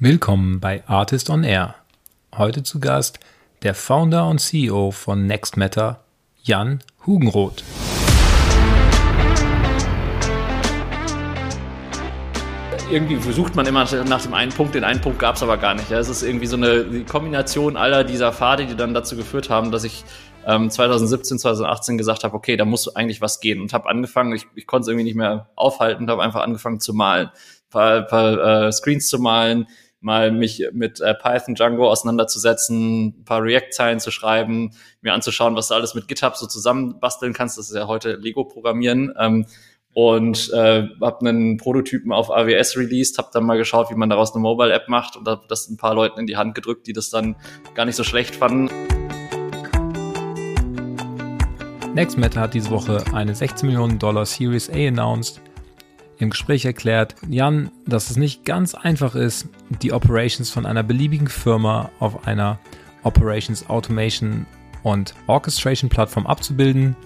Willkommen bei Artist on Air. Heute zu Gast der Founder und CEO von NextMatter, Jan Hugenroth. irgendwie versucht man immer nach dem einen Punkt, den einen Punkt gab es aber gar nicht. Es ist irgendwie so eine Kombination aller dieser Pfade, die dann dazu geführt haben, dass ich ähm, 2017, 2018 gesagt habe, okay, da muss eigentlich was gehen und habe angefangen, ich, ich konnte es irgendwie nicht mehr aufhalten habe einfach angefangen zu malen, ein paar, paar äh, Screens zu malen, mal mich mit äh, Python Django auseinanderzusetzen, ein paar React-Zeilen zu schreiben, mir anzuschauen, was du alles mit GitHub so zusammenbasteln kannst. Das ist ja heute Lego-Programmieren. Ähm, und äh, habe einen Prototypen auf AWS released, habe dann mal geschaut, wie man daraus eine Mobile-App macht und habe das ein paar Leuten in die Hand gedrückt, die das dann gar nicht so schlecht fanden. NextMeta hat diese Woche eine 16 Millionen Dollar Series A announced. Im Gespräch erklärt Jan, dass es nicht ganz einfach ist, die Operations von einer beliebigen Firma auf einer Operations Automation und Orchestration Plattform abzubilden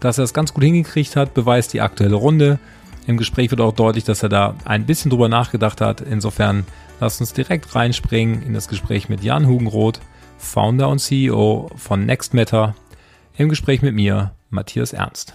dass er es ganz gut hingekriegt hat, beweist die aktuelle Runde. Im Gespräch wird auch deutlich, dass er da ein bisschen drüber nachgedacht hat. Insofern lasst uns direkt reinspringen in das Gespräch mit Jan Hugenroth, Founder und CEO von NextMatter, im Gespräch mit mir, Matthias Ernst.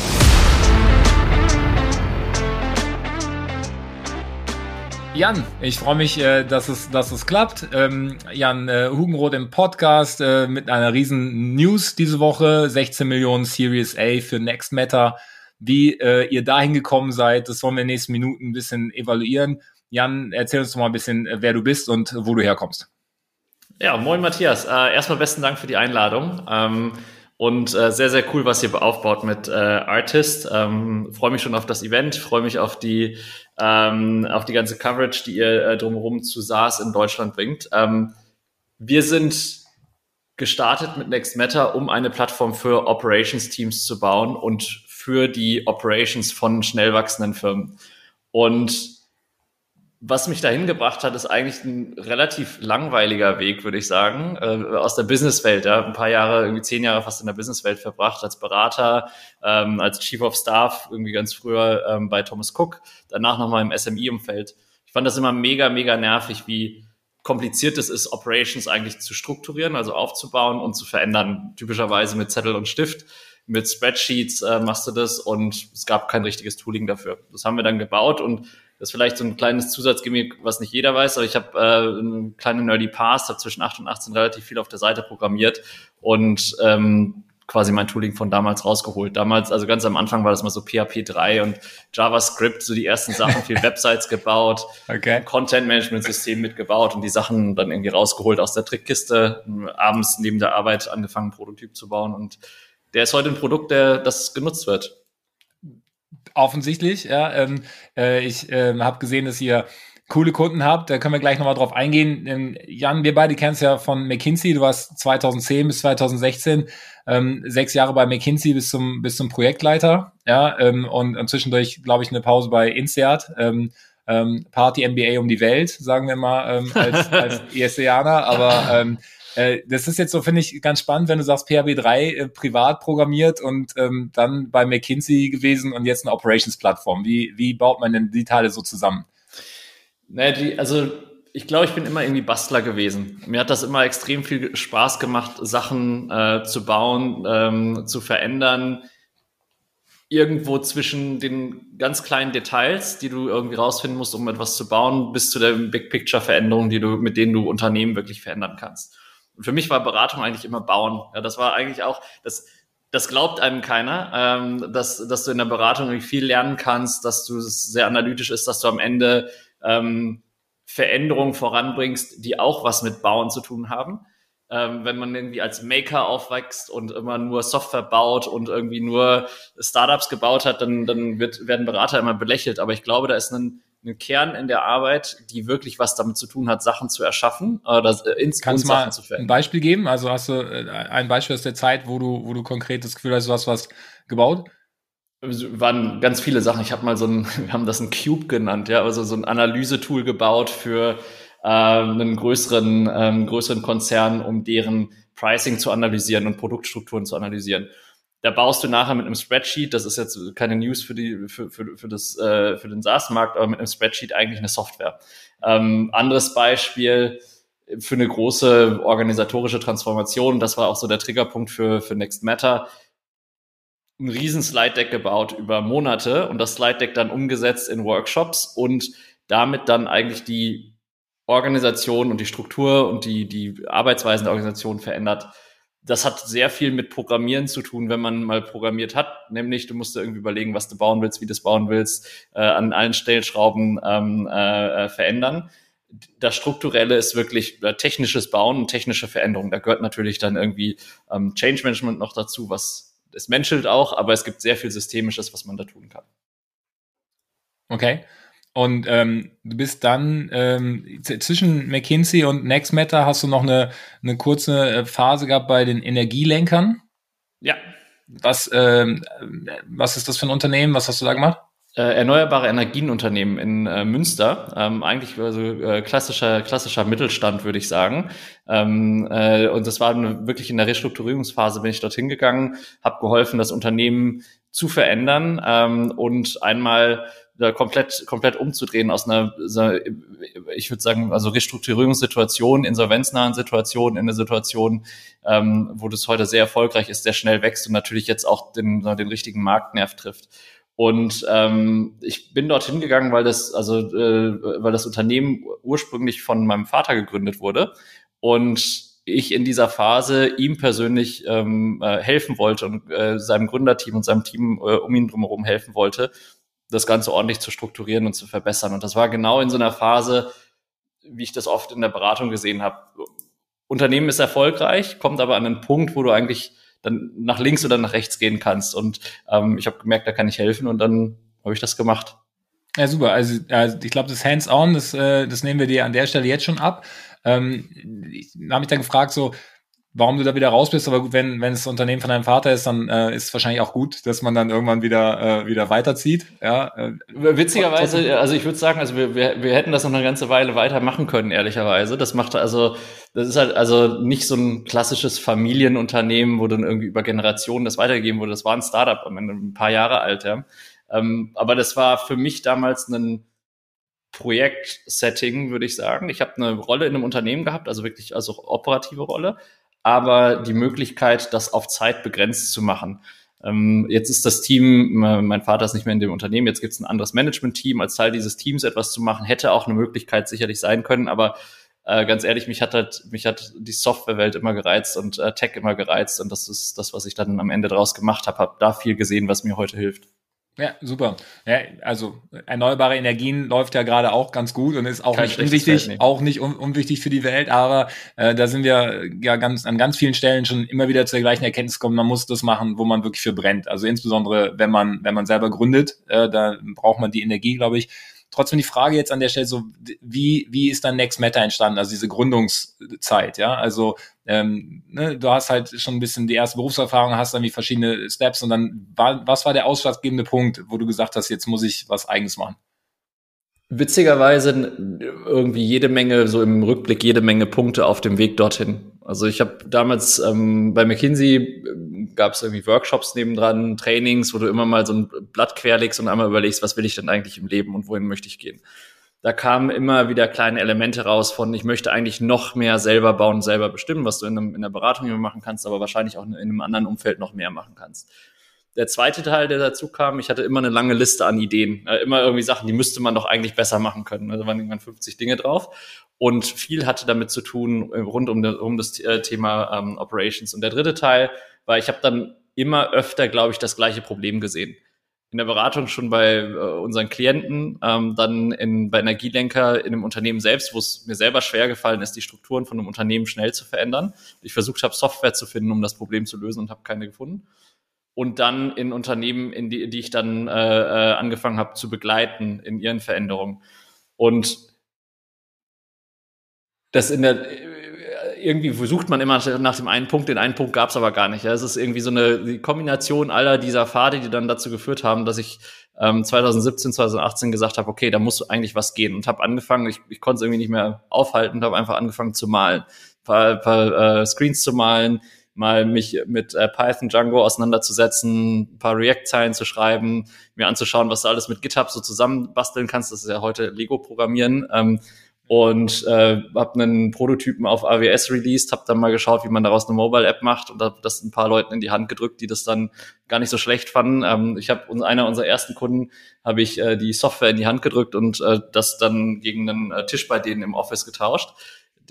Jan, ich freue mich, äh, dass es, dass es klappt. Ähm, Jan äh, Hugenroth im Podcast äh, mit einer riesen News diese Woche. 16 Millionen Series A für Next Matter. Wie ihr dahin gekommen seid, das wollen wir in den nächsten Minuten ein bisschen evaluieren. Jan, erzähl uns doch mal ein bisschen, wer du bist und wo du herkommst. Ja, moin Matthias. Erstmal besten Dank für die Einladung. Ähm, und sehr, sehr cool, was ihr aufbaut mit Artist. Ähm, freue mich schon auf das Event, freue mich auf die, ähm, auf die ganze Coverage, die ihr äh, drumherum zu SaaS in Deutschland bringt. Ähm, wir sind gestartet mit Next Matter, um eine Plattform für Operations Teams zu bauen und für die Operations von schnell wachsenden Firmen. Und was mich dahin gebracht hat, ist eigentlich ein relativ langweiliger Weg, würde ich sagen, äh, aus der Businesswelt. Ja, ein paar Jahre, irgendwie zehn Jahre fast in der Businesswelt verbracht als Berater, ähm, als Chief of Staff, irgendwie ganz früher ähm, bei Thomas Cook, danach nochmal im SMI-Umfeld. Ich fand das immer mega, mega nervig, wie kompliziert es ist, Operations eigentlich zu strukturieren, also aufzubauen und zu verändern, typischerweise mit Zettel und Stift mit Spreadsheets äh, machst du das und es gab kein richtiges Tooling dafür. Das haben wir dann gebaut und das ist vielleicht so ein kleines Zusatzgimmick, was nicht jeder weiß, aber ich habe äh, einen kleinen Nerdy Past, habe zwischen 8 und 18 relativ viel auf der Seite programmiert und ähm, quasi mein Tooling von damals rausgeholt. Damals, also ganz am Anfang war das mal so PHP 3 und JavaScript, so die ersten Sachen, viel Websites gebaut, okay. Content-Management-System mitgebaut und die Sachen dann irgendwie rausgeholt aus der Trickkiste, abends neben der Arbeit angefangen, Prototyp zu bauen und der ist heute ein Produkt, der das genutzt wird. Offensichtlich, ja. Ähm, äh, ich äh, habe gesehen, dass ihr coole Kunden habt. Da können wir gleich nochmal drauf eingehen. Ähm, Jan, wir beide kennen es ja von McKinsey. Du warst 2010 bis 2016 ähm, sechs Jahre bei McKinsey bis zum bis zum Projektleiter, ja, ähm, und, und zwischendurch, glaube ich, eine Pause bei INSEAD. Ähm, ähm, Party MBA um die Welt, sagen wir mal, ähm, als, als ESCianer, aber ähm, äh, das ist jetzt so, finde ich, ganz spannend, wenn du sagst, PHP 3 äh, privat programmiert und ähm, dann bei McKinsey gewesen und jetzt eine Operations-Plattform. Wie, wie baut man denn die Teile so zusammen? Naja, die, also ich glaube, ich bin immer irgendwie Bastler gewesen. Mir hat das immer extrem viel Spaß gemacht, Sachen äh, zu bauen, ähm, zu verändern. Irgendwo zwischen den ganz kleinen Details, die du irgendwie rausfinden musst, um etwas zu bauen, bis zu der Big Picture Veränderung, die du, mit denen du Unternehmen wirklich verändern kannst. Für mich war Beratung eigentlich immer Bauen. Ja, das war eigentlich auch, das, das glaubt einem keiner, ähm, dass, dass du in der Beratung viel lernen kannst, dass du sehr analytisch ist, dass du am Ende ähm, Veränderungen voranbringst, die auch was mit Bauen zu tun haben. Ähm, wenn man irgendwie als Maker aufwächst und immer nur Software baut und irgendwie nur Startups gebaut hat, dann, dann wird, werden Berater immer belächelt. Aber ich glaube, da ist ein einen Kern in der Arbeit, die wirklich was damit zu tun hat, Sachen zu erschaffen oder äh, ins Kannst du mal ein Beispiel geben? Also hast du äh, ein Beispiel aus der Zeit, wo du, wo du konkret das Gefühl hast, du hast was gebaut? Es waren ganz viele Sachen. Ich habe mal so ein, wir haben das ein Cube genannt, ja, also so ein Analysetool gebaut für äh, einen größeren, ähm, größeren Konzern, um deren Pricing zu analysieren und Produktstrukturen zu analysieren. Da baust du nachher mit einem Spreadsheet, das ist jetzt keine News für die für, für, für das äh, für den SaaS-Markt, aber mit einem Spreadsheet eigentlich eine Software. Ähm, anderes Beispiel für eine große organisatorische Transformation, das war auch so der Triggerpunkt für für Next Matter ein riesen Slide Deck gebaut über Monate und das Slide Deck dann umgesetzt in Workshops und damit dann eigentlich die Organisation und die Struktur und die, die Arbeitsweisen der Organisation verändert. Das hat sehr viel mit Programmieren zu tun, wenn man mal programmiert hat. Nämlich, du musst dir irgendwie überlegen, was du bauen willst, wie du es bauen willst, äh, an allen Stellschrauben ähm, äh, verändern. Das Strukturelle ist wirklich äh, technisches Bauen und technische Veränderung. Da gehört natürlich dann irgendwie ähm, Change Management noch dazu, was es menschelt auch, aber es gibt sehr viel Systemisches, was man da tun kann. Okay. Und ähm, du bist dann ähm, zwischen McKinsey und NextMatter hast du noch eine, eine kurze äh, Phase gehabt bei den Energielenkern. Ja. Was, ähm, was ist das für ein Unternehmen? Was hast du da gemacht? Äh, erneuerbare Energienunternehmen in äh, Münster, ähm, eigentlich also äh, klassischer klassischer Mittelstand würde ich sagen. Ähm, äh, und das war eine, wirklich in der Restrukturierungsphase bin ich dorthin gegangen, habe geholfen, das Unternehmen zu verändern ähm, und einmal da komplett komplett umzudrehen aus einer, ich würde sagen, also Restrukturierungssituation, insolvenznahen Situation in eine Situation, ähm, wo das heute sehr erfolgreich ist, sehr schnell wächst und natürlich jetzt auch den, den richtigen Marktnerv trifft. Und ähm, ich bin dorthin gegangen, weil das, also äh, weil das Unternehmen ursprünglich von meinem Vater gegründet wurde und ich in dieser Phase ihm persönlich ähm, äh, helfen wollte und äh, seinem Gründerteam und seinem Team äh, um ihn drumherum helfen wollte, das Ganze ordentlich zu strukturieren und zu verbessern. Und das war genau in so einer Phase, wie ich das oft in der Beratung gesehen habe. Unternehmen ist erfolgreich, kommt aber an einen Punkt, wo du eigentlich dann nach links oder nach rechts gehen kannst. Und ähm, ich habe gemerkt, da kann ich helfen und dann habe ich das gemacht. Ja, super. Also, also ich glaube, das Hands-on, das, äh, das nehmen wir dir an der Stelle jetzt schon ab. Ähm, ich habe mich dann gefragt, so, warum du da wieder raus bist, aber wenn, wenn es Unternehmen von deinem Vater ist, dann äh, ist es wahrscheinlich auch gut, dass man dann irgendwann wieder, äh, wieder weiterzieht. Ja, äh, Witzigerweise, also ich würde sagen, also wir, wir, wir hätten das noch eine ganze Weile weitermachen können, ehrlicherweise. Das macht also, das ist halt also nicht so ein klassisches Familienunternehmen, wo dann irgendwie über Generationen das weitergegeben wurde. Das war ein Startup am Ende, ein paar Jahre alt, ja. Ähm, aber das war für mich damals ein Projektsetting, würde ich sagen. Ich habe eine Rolle in einem Unternehmen gehabt, also wirklich also operative Rolle aber die Möglichkeit, das auf Zeit begrenzt zu machen. Ähm, jetzt ist das Team, mein Vater ist nicht mehr in dem Unternehmen, jetzt gibt es ein anderes Management-Team. Als Teil dieses Teams etwas zu machen, hätte auch eine Möglichkeit sicherlich sein können, aber äh, ganz ehrlich, mich hat halt, mich hat die Softwarewelt immer gereizt und äh, Tech immer gereizt und das ist das, was ich dann am Ende daraus gemacht habe, habe da viel gesehen, was mir heute hilft. Ja, super. Ja, also erneuerbare Energien läuft ja gerade auch ganz gut und ist auch Kein nicht unwichtig, nicht. auch nicht un unwichtig für die Welt, aber äh, da sind wir ja ganz an ganz vielen Stellen schon immer wieder zur gleichen Erkenntnis gekommen, man muss das machen, wo man wirklich für brennt. Also insbesondere, wenn man, wenn man selber gründet, äh, da braucht man die Energie, glaube ich trotzdem die Frage jetzt an der Stelle so, wie, wie ist dann Next Matter entstanden, also diese Gründungszeit, ja? Also ähm, ne, du hast halt schon ein bisschen die erste Berufserfahrung, hast dann wie verschiedene Steps und dann war, was war der ausschlaggebende Punkt, wo du gesagt hast, jetzt muss ich was eigenes machen? Witzigerweise irgendwie jede Menge, so im Rückblick, jede Menge Punkte auf dem Weg dorthin. Also ich habe damals ähm, bei McKinsey äh, gab es irgendwie Workshops nebendran, Trainings, wo du immer mal so ein Blatt querlegst und einmal überlegst, was will ich denn eigentlich im Leben und wohin möchte ich gehen. Da kamen immer wieder kleine Elemente raus von, ich möchte eigentlich noch mehr selber bauen, selber bestimmen, was du in, einem, in der Beratung immer machen kannst, aber wahrscheinlich auch in einem anderen Umfeld noch mehr machen kannst. Der zweite Teil, der dazu kam, ich hatte immer eine lange Liste an Ideen. Äh, immer irgendwie Sachen, die müsste man doch eigentlich besser machen können. Also waren irgendwann 50 Dinge drauf. Und viel hatte damit zu tun äh, rund um, um das äh, Thema ähm, Operations. Und der dritte Teil war, ich habe dann immer öfter, glaube ich, das gleiche Problem gesehen. In der Beratung schon bei äh, unseren Klienten, ähm, dann in, bei Energielenker in einem Unternehmen selbst, wo es mir selber schwer gefallen ist, die Strukturen von einem Unternehmen schnell zu verändern. Ich versucht habe, Software zu finden, um das Problem zu lösen und habe keine gefunden. und dann in Unternehmen, in die, die ich dann äh, äh, angefangen habe zu begleiten in ihren Veränderungen. Und das in der irgendwie versucht man immer nach dem einen Punkt, den einen Punkt gab es aber gar nicht. Ja. Es ist irgendwie so eine Kombination aller dieser Pfade, die dann dazu geführt haben, dass ich ähm, 2017, 2018 gesagt habe, okay, da muss eigentlich was gehen und habe angefangen, ich, ich konnte es irgendwie nicht mehr aufhalten und habe einfach angefangen zu malen, ein paar, paar äh, Screens zu malen, mal mich mit äh, Python Django auseinanderzusetzen, ein paar React-Zeilen zu schreiben, mir anzuschauen, was du alles mit GitHub so zusammenbasteln kannst. Das ist ja heute Lego-Programmieren. Ähm, und äh, habe einen Prototypen auf AWS released, habe dann mal geschaut, wie man daraus eine Mobile-App macht und habe das ein paar Leuten in die Hand gedrückt, die das dann gar nicht so schlecht fanden. Ähm, ich habe einer unserer ersten Kunden habe ich äh, die Software in die Hand gedrückt und äh, das dann gegen einen äh, Tisch bei denen im Office getauscht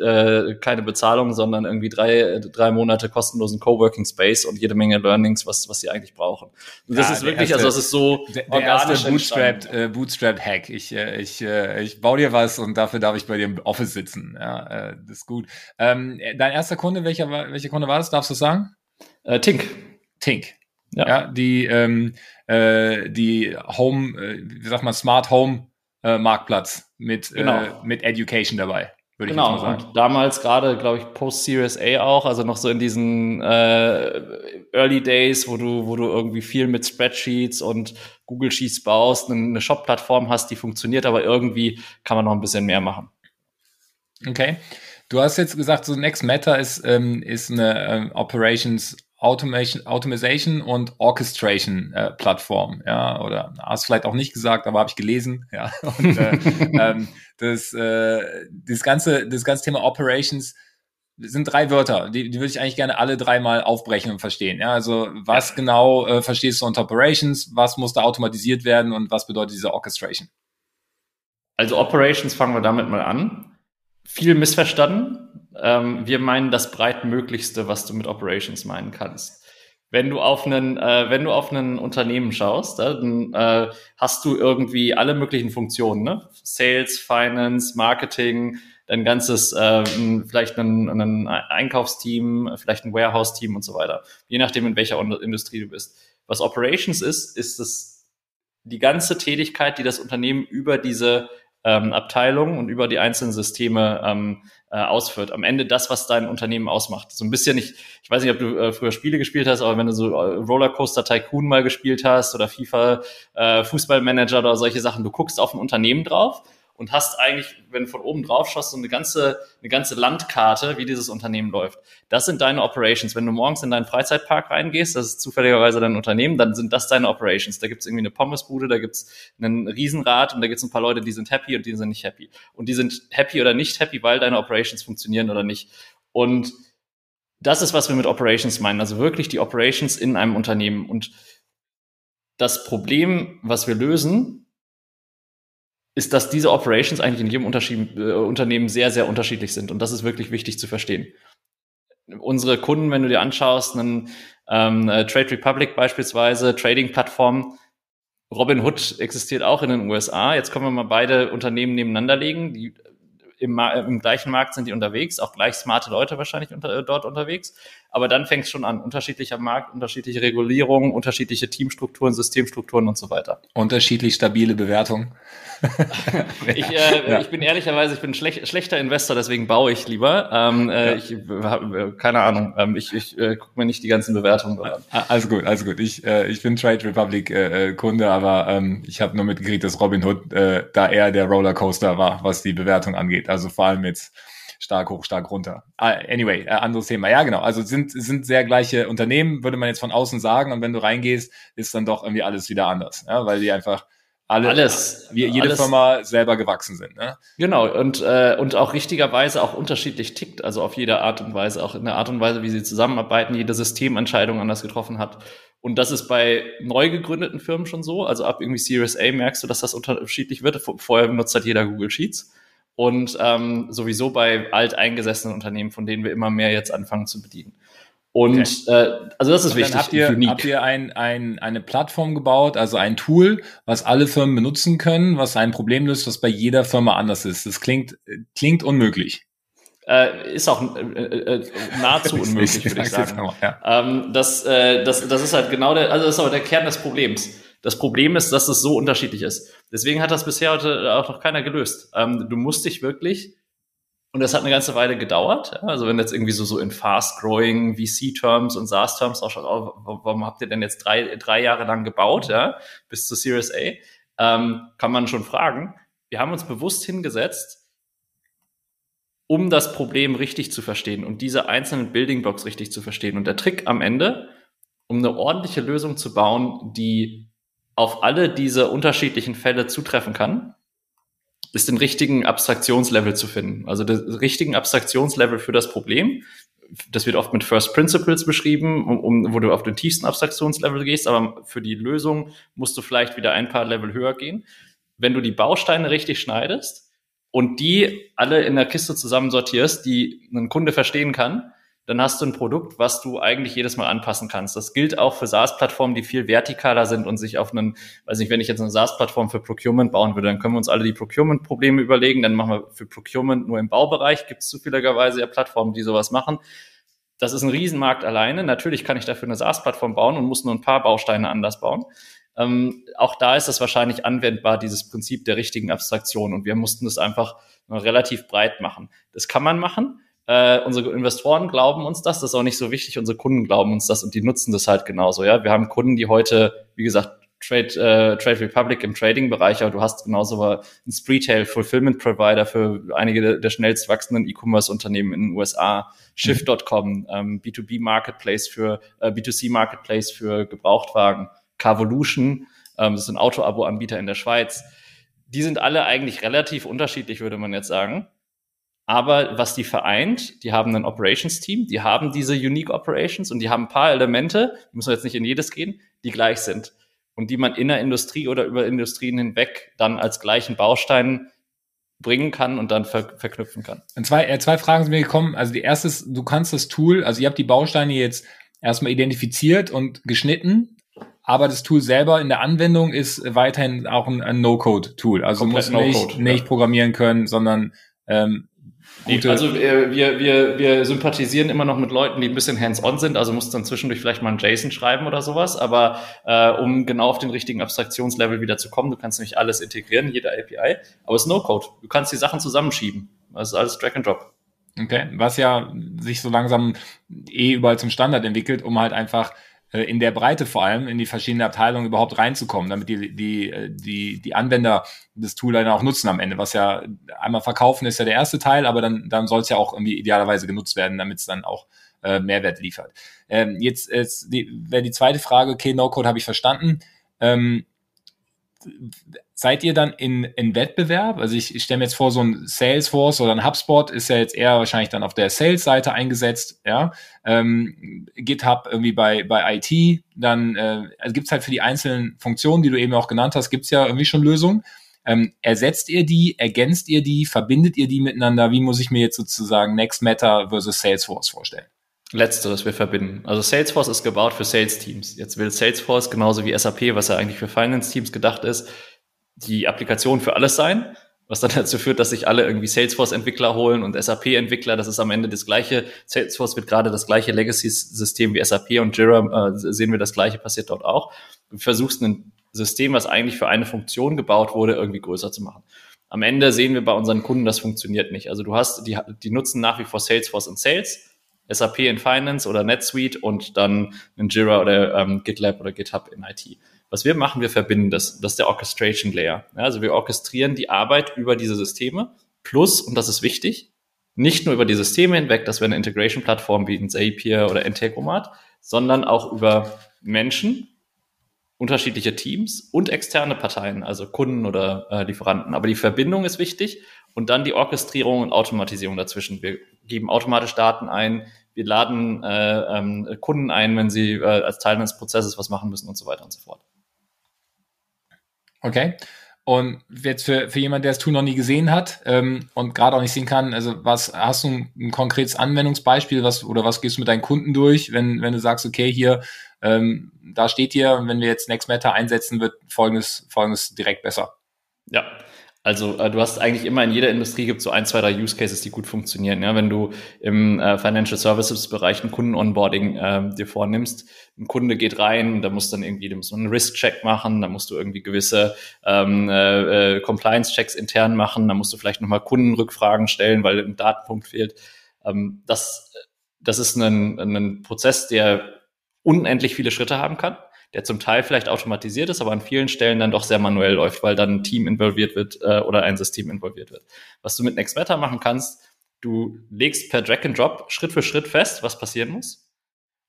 äh, keine Bezahlung, sondern irgendwie drei, drei Monate kostenlosen Coworking Space und jede Menge Learnings, was, was sie eigentlich brauchen. Und das ja, ist wirklich, erste, also es ist so der, der erste Bootstrap, äh, Bootstrap Hack. Ich, äh, ich, äh, ich baue dir was und dafür darf ich bei dir im Office sitzen. Ja, äh, das ist gut. Ähm, dein erster Kunde, welcher, welcher Kunde war das? Darfst du sagen? Äh, Tink. Tink. Ja. ja die, ähm, äh, die Home, äh, wie sagt man, Smart Home äh, Marktplatz mit, genau. äh, mit Education dabei würde genau, ich jetzt mal sagen. Und damals gerade, glaube ich, Post-Series A auch, also noch so in diesen äh, Early Days, wo du, wo du irgendwie viel mit Spreadsheets und Google Sheets baust, eine Shop-Plattform hast, die funktioniert, aber irgendwie kann man noch ein bisschen mehr machen. Okay. Du hast jetzt gesagt, so Next Matter ist, ähm, ist eine ähm, Operations Automation, Automation und Orchestration äh, Plattform, ja, oder hast vielleicht auch nicht gesagt, aber habe ich gelesen, ja. Und äh, ähm, das, äh, das ganze, das ganze Thema Operations sind drei Wörter, die, die würde ich eigentlich gerne alle dreimal aufbrechen und verstehen. Ja, also was ja. genau äh, verstehst du unter Operations, was muss da automatisiert werden und was bedeutet diese Orchestration? Also Operations fangen wir damit mal an. Viel missverstanden ähm, wir meinen das breitmöglichste, was du mit Operations meinen kannst. Wenn du auf einen, äh, wenn du auf ein Unternehmen schaust, dann äh, hast du irgendwie alle möglichen Funktionen, ne? Sales, Finance, Marketing, dein ganzes, äh, vielleicht ein, ein Einkaufsteam, vielleicht ein Warehouse-Team und so weiter. Je nachdem, in welcher Industrie du bist. Was Operations ist, ist es die ganze Tätigkeit, die das Unternehmen über diese ähm, Abteilungen und über die einzelnen Systeme ähm, äh, ausführt. Am Ende das, was dein Unternehmen ausmacht. So ein bisschen, ich, ich weiß nicht, ob du äh, früher Spiele gespielt hast, aber wenn du so äh, Rollercoaster Tycoon mal gespielt hast oder FIFA äh, Fußballmanager oder solche Sachen, du guckst auf ein Unternehmen drauf und hast eigentlich, wenn du von oben drauf schaust, so eine ganze, eine ganze Landkarte, wie dieses Unternehmen läuft. Das sind deine Operations. Wenn du morgens in deinen Freizeitpark reingehst, das ist zufälligerweise dein Unternehmen, dann sind das deine Operations. Da gibt's irgendwie eine Pommesbude, da gibt's einen Riesenrad und da gibt's ein paar Leute, die sind happy und die sind nicht happy. Und die sind happy oder nicht happy, weil deine Operations funktionieren oder nicht. Und das ist, was wir mit Operations meinen. Also wirklich die Operations in einem Unternehmen. Und das Problem, was wir lösen, ist, dass diese Operations eigentlich in jedem äh, Unternehmen sehr, sehr unterschiedlich sind. Und das ist wirklich wichtig zu verstehen. Unsere Kunden, wenn du dir anschaust, einen ähm, äh, Trade Republic beispielsweise, Trading-Plattform, Robinhood existiert auch in den USA. Jetzt können wir mal beide Unternehmen nebeneinander legen. Die im, im, gleichen Markt sind die unterwegs, auch gleich smarte Leute wahrscheinlich unter, dort unterwegs. Aber dann fängt es schon an. Unterschiedlicher Markt, unterschiedliche Regulierungen, unterschiedliche Teamstrukturen, Systemstrukturen und so weiter. Unterschiedlich stabile Bewertung. ich, äh, ja. ich bin ehrlicherweise, ich bin schlech, schlechter Investor, deswegen baue ich lieber. Ähm, äh, ja. Ich äh, keine Ahnung. Ähm, ich ich äh, gucke mir nicht die ganzen Bewertungen an. Also gut, also gut. Ich, äh, ich bin Trade Republic äh, äh, Kunde, aber ähm, ich habe nur mitgekriegt, dass Robin Hood äh, da eher der Rollercoaster war, was die Bewertung angeht. Also vor allem jetzt stark hoch, stark runter. Ah, anyway, äh, anderes Thema. Ja, genau. Also sind, sind sehr gleiche Unternehmen, würde man jetzt von außen sagen. Und wenn du reingehst, ist dann doch irgendwie alles wieder anders. Ja, weil die einfach alle, alles, wie jede alles, Firma selber gewachsen sind. Ne? Genau, und, äh, und auch richtigerweise auch unterschiedlich tickt, also auf jede Art und Weise, auch in der Art und Weise, wie sie zusammenarbeiten, jede Systementscheidung anders getroffen hat. Und das ist bei neu gegründeten Firmen schon so. Also ab irgendwie Series A merkst du, dass das unterschiedlich wird. Vorher benutzt halt jeder Google Sheets. Und ähm, sowieso bei alteingesessenen Unternehmen, von denen wir immer mehr jetzt anfangen zu bedienen. Und okay. äh, also das ist wichtig. Habt ihr, unique. habt ihr ein, ein, eine Plattform gebaut, also ein Tool, was alle Firmen benutzen können, was ein Problem löst, was bei jeder Firma anders ist. Das klingt, klingt unmöglich. äh, ist auch äh, äh, nahezu unmöglich, würde ich sagen. Ja. Ähm, das, äh, das, das ist halt genau der, also das ist aber der Kern des Problems. Das Problem ist, dass es so unterschiedlich ist. Deswegen hat das bisher heute auch noch keiner gelöst. Ähm, du musst dich wirklich und das hat eine ganze Weile gedauert. Ja? Also wenn jetzt irgendwie so, so in fast-growing VC-Terms und SaaS-Terms auch schon, oh, warum habt ihr denn jetzt drei, drei Jahre lang gebaut, ja, bis zu Series A, ähm, kann man schon fragen. Wir haben uns bewusst hingesetzt, um das Problem richtig zu verstehen und diese einzelnen Building Blocks richtig zu verstehen. Und der Trick am Ende, um eine ordentliche Lösung zu bauen, die auf alle diese unterschiedlichen Fälle zutreffen kann, ist den richtigen Abstraktionslevel zu finden. Also den richtigen Abstraktionslevel für das Problem. Das wird oft mit First Principles beschrieben, um, um, wo du auf den tiefsten Abstraktionslevel gehst, aber für die Lösung musst du vielleicht wieder ein paar Level höher gehen. Wenn du die Bausteine richtig schneidest und die alle in der Kiste zusammensortierst, die ein Kunde verstehen kann, dann hast du ein Produkt, was du eigentlich jedes Mal anpassen kannst. Das gilt auch für SaaS-Plattformen, die viel vertikaler sind und sich auf einen, weiß nicht, wenn ich jetzt eine SaaS-Plattform für Procurement bauen würde, dann können wir uns alle die Procurement-Probleme überlegen. Dann machen wir für Procurement nur im Baubereich, gibt es zufälligerweise ja Plattformen, die sowas machen. Das ist ein Riesenmarkt alleine. Natürlich kann ich dafür eine SaaS-Plattform bauen und muss nur ein paar Bausteine anders bauen. Ähm, auch da ist es wahrscheinlich anwendbar, dieses Prinzip der richtigen Abstraktion. Und wir mussten das einfach relativ breit machen. Das kann man machen. Äh, unsere Investoren glauben uns das, das ist auch nicht so wichtig. Unsere Kunden glauben uns das und die nutzen das halt genauso. Ja, wir haben Kunden, die heute, wie gesagt, Trade, äh, Trade Republic im Trading-Bereich, aber du hast genauso ein Spreetail Fulfillment Provider für einige der, der schnellst wachsenden E-Commerce-Unternehmen in den USA, Shift.com, ähm, B2B Marketplace für äh, B2C Marketplace für Gebrauchtwagen, Carvolution, ähm, das sind Auto-Abo-Anbieter in der Schweiz. Die sind alle eigentlich relativ unterschiedlich, würde man jetzt sagen. Aber was die vereint, die haben ein Operations-Team, die haben diese Unique Operations und die haben ein paar Elemente, müssen wir jetzt nicht in jedes gehen, die gleich sind und die man in der Industrie oder über Industrien hinweg dann als gleichen Baustein bringen kann und dann ver verknüpfen kann. Und zwei, äh, zwei Fragen sind mir gekommen. Also die erste ist, du kannst das Tool, also ihr habt die Bausteine jetzt erstmal identifiziert und geschnitten, aber das Tool selber in der Anwendung ist weiterhin auch ein, ein No-Code-Tool. Also Komplett du musst nicht, no nicht ja. programmieren können, sondern ähm, Gute. Also äh, wir, wir, wir sympathisieren immer noch mit Leuten, die ein bisschen hands-on sind, also musst dann zwischendurch vielleicht mal ein JSON schreiben oder sowas, aber äh, um genau auf den richtigen Abstraktionslevel wieder zu kommen, du kannst nämlich alles integrieren, jeder API, aber es ist No-Code. Du kannst die Sachen zusammenschieben. Das ist alles Drag and Drop. Okay, was ja sich so langsam eh überall zum Standard entwickelt, um halt einfach in der Breite vor allem in die verschiedenen Abteilungen überhaupt reinzukommen, damit die, die, äh, die, die Anwender das Tool dann auch nutzen am Ende. Was ja einmal verkaufen ist ja der erste Teil, aber dann, dann soll es ja auch irgendwie idealerweise genutzt werden, damit es dann auch äh, Mehrwert liefert. Ähm, jetzt jetzt wäre die zweite Frage, okay, No-Code habe ich verstanden. Ähm, seid ihr dann in, in Wettbewerb? Also ich, ich stelle mir jetzt vor, so ein Salesforce oder ein HubSpot ist ja jetzt eher wahrscheinlich dann auf der Sales-Seite eingesetzt, ja. Ähm, GitHub irgendwie bei, bei IT, dann äh, also gibt es halt für die einzelnen Funktionen, die du eben auch genannt hast, gibt es ja irgendwie schon Lösungen. Ähm, ersetzt ihr die, ergänzt ihr die, verbindet ihr die miteinander? Wie muss ich mir jetzt sozusagen Next Matter versus Salesforce vorstellen? Letzteres, wir verbinden. Also Salesforce ist gebaut für Sales-Teams. Jetzt will Salesforce genauso wie SAP, was ja eigentlich für Finance-Teams gedacht ist, die Applikation für alles sein, was dann dazu führt, dass sich alle irgendwie Salesforce-Entwickler holen und SAP-Entwickler. Das ist am Ende das gleiche. Salesforce wird gerade das gleiche Legacy-System wie SAP und Jira äh, sehen wir das gleiche passiert dort auch. Du versuchst ein System, was eigentlich für eine Funktion gebaut wurde, irgendwie größer zu machen. Am Ende sehen wir bei unseren Kunden, das funktioniert nicht. Also du hast, die, die nutzen nach wie vor Salesforce und Sales, SAP in Finance oder NetSuite und dann ein Jira oder ähm, GitLab oder GitHub in IT. Was wir machen, wir verbinden das. Das ist der Orchestration Layer. Ja, also wir orchestrieren die Arbeit über diese Systeme. Plus, und das ist wichtig, nicht nur über die Systeme hinweg, dass wir eine Integration-Plattform wie ein Zapier oder Integromat, sondern auch über Menschen, unterschiedliche Teams und externe Parteien, also Kunden oder äh, Lieferanten. Aber die Verbindung ist wichtig und dann die Orchestrierung und Automatisierung dazwischen. Wir geben automatisch Daten ein, wir laden äh, ähm, Kunden ein, wenn sie äh, als Teil eines Prozesses was machen müssen und so weiter und so fort. Okay. Und jetzt für, für jemand, der das Tool noch nie gesehen hat ähm, und gerade auch nicht sehen kann, also was hast du ein, ein, konkretes Anwendungsbeispiel, was oder was gehst du mit deinen Kunden durch, wenn, wenn du sagst, okay, hier, ähm, da steht hier, wenn wir jetzt Next Matter einsetzen, wird folgendes, folgendes direkt besser. Ja, Also äh, du hast eigentlich immer in jeder Industrie gibt so ein, zwei, drei Use Cases, die gut funktionieren. Ja, wenn du im äh, Financial Services Bereich ein Kunden-Onboarding äh, dir vornimmst, ein Kunde geht rein, da muss dann irgendwie, da muss man einen Risk-Check machen, da musst du irgendwie gewisse ähm, äh, äh, Compliance-Checks intern machen, da musst du vielleicht nochmal Kundenrückfragen stellen, weil ein Datenpunkt fehlt. Ähm, das, das ist ein, ein Prozess, der unendlich viele Schritte haben kann der zum Teil vielleicht automatisiert ist, aber an vielen Stellen dann doch sehr manuell läuft, weil dann ein Team involviert wird äh, oder ein System involviert wird. Was du mit NextMatter machen kannst, du legst per Drag and Drop Schritt für Schritt fest, was passieren muss.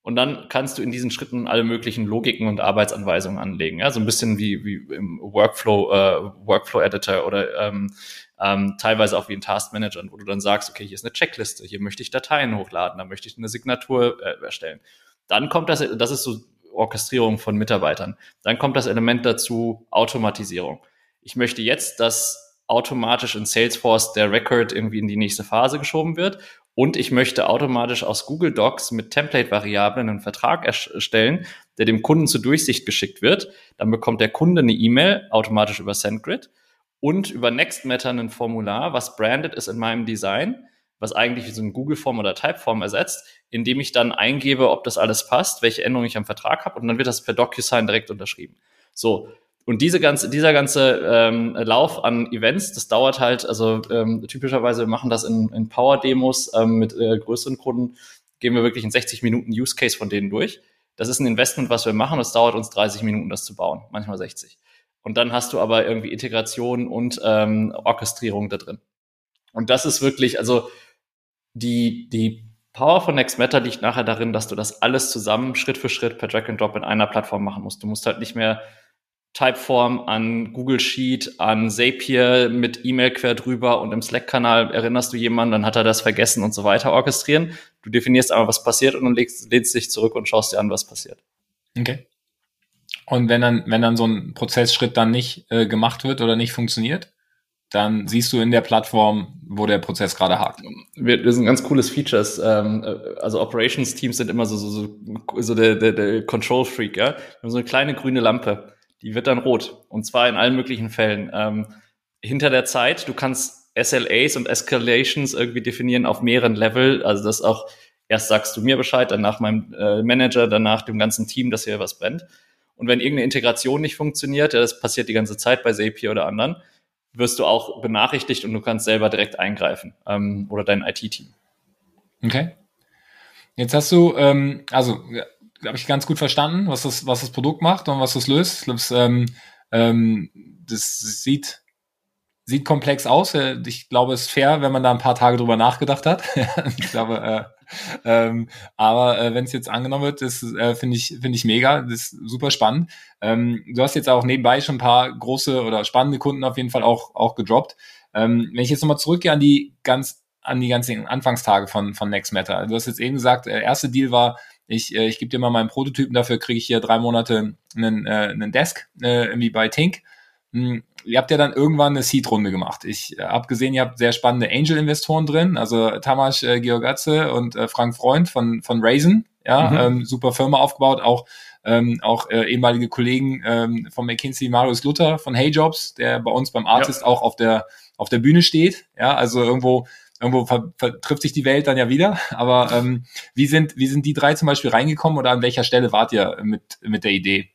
Und dann kannst du in diesen Schritten alle möglichen Logiken und Arbeitsanweisungen anlegen. Ja, so ein bisschen wie, wie im Workflow, äh, Workflow Editor oder ähm, ähm, teilweise auch wie in Task Manager, wo du dann sagst, okay, hier ist eine Checkliste, hier möchte ich Dateien hochladen, da möchte ich eine Signatur äh, erstellen. Dann kommt das, das ist so Orchestrierung von Mitarbeitern. Dann kommt das Element dazu Automatisierung. Ich möchte jetzt, dass automatisch in Salesforce der Record irgendwie in die nächste Phase geschoben wird und ich möchte automatisch aus Google Docs mit Template-Variablen einen Vertrag erstellen, der dem Kunden zur Durchsicht geschickt wird. Dann bekommt der Kunde eine E-Mail automatisch über SendGrid und über NextMatter ein Formular, was branded ist in meinem Design, was eigentlich wie so ein Google-Form oder Typeform ersetzt, indem ich dann eingebe, ob das alles passt, welche Änderungen ich am Vertrag habe und dann wird das per DocuSign direkt unterschrieben. So. Und diese ganze, dieser ganze ähm, Lauf an Events, das dauert halt, also ähm, typischerweise machen das in, in Power-Demos ähm, mit äh, größeren Kunden, gehen wir wirklich in 60 Minuten Use Case von denen durch. Das ist ein Investment, was wir machen. Es dauert uns 30 Minuten, das zu bauen, manchmal 60. Und dann hast du aber irgendwie Integration und ähm, Orchestrierung da drin. Und das ist wirklich, also die, die Power von Next Matter liegt nachher darin, dass du das alles zusammen Schritt für Schritt per Drag and Drop in einer Plattform machen musst. Du musst halt nicht mehr Typeform an Google Sheet, an Zapier mit E-Mail quer drüber und im Slack-Kanal erinnerst du jemanden, dann hat er das vergessen und so weiter orchestrieren. Du definierst einmal, was passiert und dann legst, lehnst dich zurück und schaust dir an, was passiert. Okay. Und wenn dann, wenn dann so ein Prozessschritt dann nicht äh, gemacht wird oder nicht funktioniert, dann siehst du in der Plattform, wo der Prozess gerade hakt. Wir, das sind ganz cooles Features. Ähm, äh, also Operations-Teams sind immer so, so, so, so der, der, der Control-Freak, ja. Wir haben so eine kleine grüne Lampe, die wird dann rot. Und zwar in allen möglichen Fällen. Ähm, hinter der Zeit, du kannst SLAs und Escalations irgendwie definieren auf mehreren Level. Also das auch, erst sagst du mir Bescheid, danach meinem äh, Manager, danach dem ganzen Team, dass hier was brennt. Und wenn irgendeine Integration nicht funktioniert, ja, das passiert die ganze Zeit bei Zapier oder anderen, wirst du auch benachrichtigt und du kannst selber direkt eingreifen ähm, oder dein IT-Team. Okay. Jetzt hast du, ähm, also habe ich ganz gut verstanden, was das, was das Produkt macht und was das löst. Das, ähm, ähm, das sieht, sieht komplex aus. Ich glaube, es ist fair, wenn man da ein paar Tage drüber nachgedacht hat. ich glaube, äh, ähm, aber äh, wenn es jetzt angenommen wird, das äh, finde ich, finde ich mega, das ist super spannend. Ähm, du hast jetzt auch nebenbei schon ein paar große oder spannende Kunden auf jeden Fall auch, auch gedroppt. Ähm, wenn ich jetzt nochmal zurückgehe an die ganz an die ganzen Anfangstage von, von Next Matter. Du hast jetzt eben gesagt, der erste Deal war, ich, äh, ich gebe dir mal meinen Prototypen, dafür kriege ich hier drei Monate einen, äh, einen Desk, äh, irgendwie bei Tink. Ihr habt ja dann irgendwann eine Seed-Runde gemacht. Ich äh, habe gesehen, ihr habt sehr spannende Angel-Investoren drin, also Tamas äh, Georgatze und äh, Frank Freund von, von Raisin, ja, mhm. ähm, super Firma aufgebaut, auch ähm, auch äh, ehemalige Kollegen ähm, von McKinsey, Marius Luther von Hey Jobs, der bei uns beim Artist ja. auch auf der auf der Bühne steht, ja, also irgendwo irgendwo ver, trifft sich die Welt dann ja wieder. Aber ähm, wie sind wie sind die drei zum Beispiel reingekommen oder an welcher Stelle wart ihr mit mit der Idee?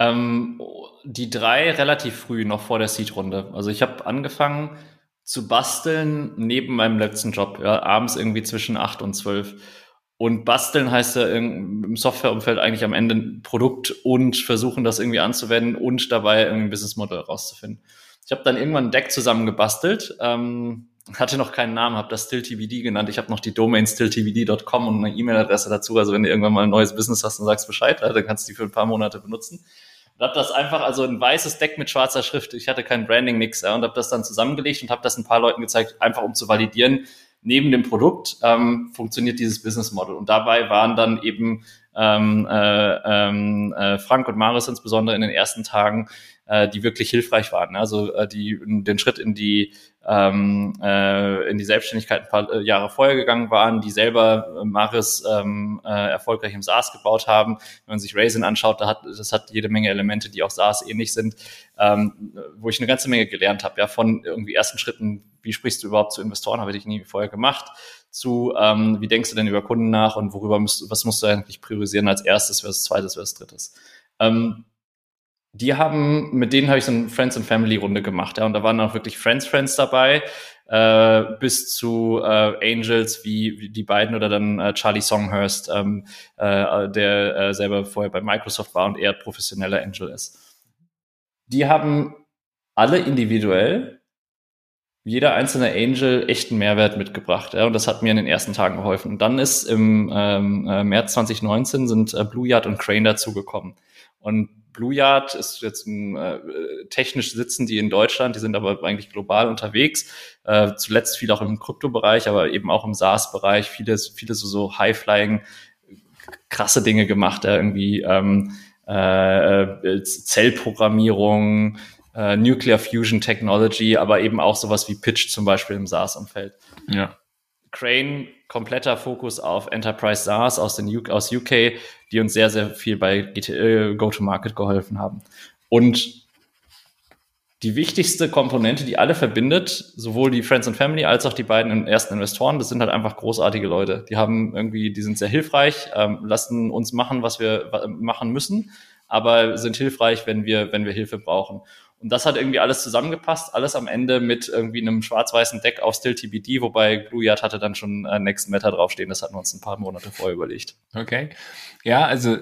Ähm, die drei relativ früh, noch vor der Seed-Runde. Also ich habe angefangen zu basteln neben meinem letzten Job, ja, abends irgendwie zwischen acht und zwölf. Und basteln heißt ja im Softwareumfeld eigentlich am Ende ein Produkt und versuchen, das irgendwie anzuwenden und dabei irgendwie ein Businessmodell rauszufinden. Ich habe dann irgendwann ein Deck zusammengebastelt, ähm, hatte noch keinen Namen, habe das StillTVD genannt. Ich habe noch die Domain stilltvd.com und eine E-Mail-Adresse dazu. Also wenn du irgendwann mal ein neues Business hast und sagst Bescheid, dann kannst du die für ein paar Monate benutzen und habe das einfach, also ein weißes Deck mit schwarzer Schrift, ich hatte kein Branding, nix, ja, und habe das dann zusammengelegt und habe das ein paar Leuten gezeigt, einfach um zu validieren, neben dem Produkt ähm, funktioniert dieses Business Model. Und dabei waren dann eben ähm, äh, ähm, äh, Frank und Maris insbesondere in den ersten Tagen, äh, die wirklich hilfreich waren. Also äh, die den Schritt in die ähm, äh, in die Selbstständigkeit ein paar äh, Jahre vorher gegangen waren, die selber äh, Maris ähm, äh, erfolgreich im SaaS gebaut haben. Wenn man sich Raisin anschaut, da hat, das hat jede Menge Elemente, die auch SaaS ähnlich sind, ähm, wo ich eine ganze Menge gelernt habe, ja, von irgendwie ersten Schritten, wie sprichst du überhaupt zu Investoren, habe ich nie vorher gemacht, zu ähm, wie denkst du denn über Kunden nach und worüber musst, was musst du eigentlich priorisieren als erstes, versus zweites, versus drittes. Ähm, die haben, mit denen habe ich so eine Friends and Family Runde gemacht, ja, und da waren auch wirklich Friends Friends dabei, äh, bis zu äh, Angels wie, wie die beiden oder dann äh, Charlie Songhurst, ähm, äh, der äh, selber vorher bei Microsoft war und eher professioneller Angel ist. Die haben alle individuell jeder einzelne Angel echten Mehrwert mitgebracht. Ja, und das hat mir in den ersten Tagen geholfen. Und dann ist im ähm, äh, März 2019 sind äh, Blue Yard und Crane dazugekommen. Und Blue Yard ist jetzt ein, äh, technisch sitzen die in Deutschland, die sind aber eigentlich global unterwegs. Äh, zuletzt viel auch im Kryptobereich, aber eben auch im SaaS-Bereich, vieles, viele so, so High-Flying, krasse Dinge gemacht, ja, irgendwie ähm, äh, äh, Zellprogrammierung, äh, Nuclear Fusion Technology, aber eben auch sowas wie Pitch zum Beispiel im SaaS-Umfeld. Ja. Crane, kompletter Fokus auf Enterprise SaaS aus, den UK, aus UK, die uns sehr, sehr viel bei äh, Go-to-Market geholfen haben. Und die wichtigste Komponente, die alle verbindet, sowohl die Friends and Family als auch die beiden ersten Investoren, das sind halt einfach großartige Leute. Die haben irgendwie, die sind sehr hilfreich, ähm, lassen uns machen, was wir machen müssen, aber sind hilfreich, wenn wir, wenn wir Hilfe brauchen. Und das hat irgendwie alles zusammengepasst, alles am Ende mit irgendwie einem schwarz-weißen Deck auf Still TBD, wobei Blue Yard hatte dann schon äh, Next Meta draufstehen, das hatten wir uns ein paar Monate vorher überlegt. Okay. Ja, also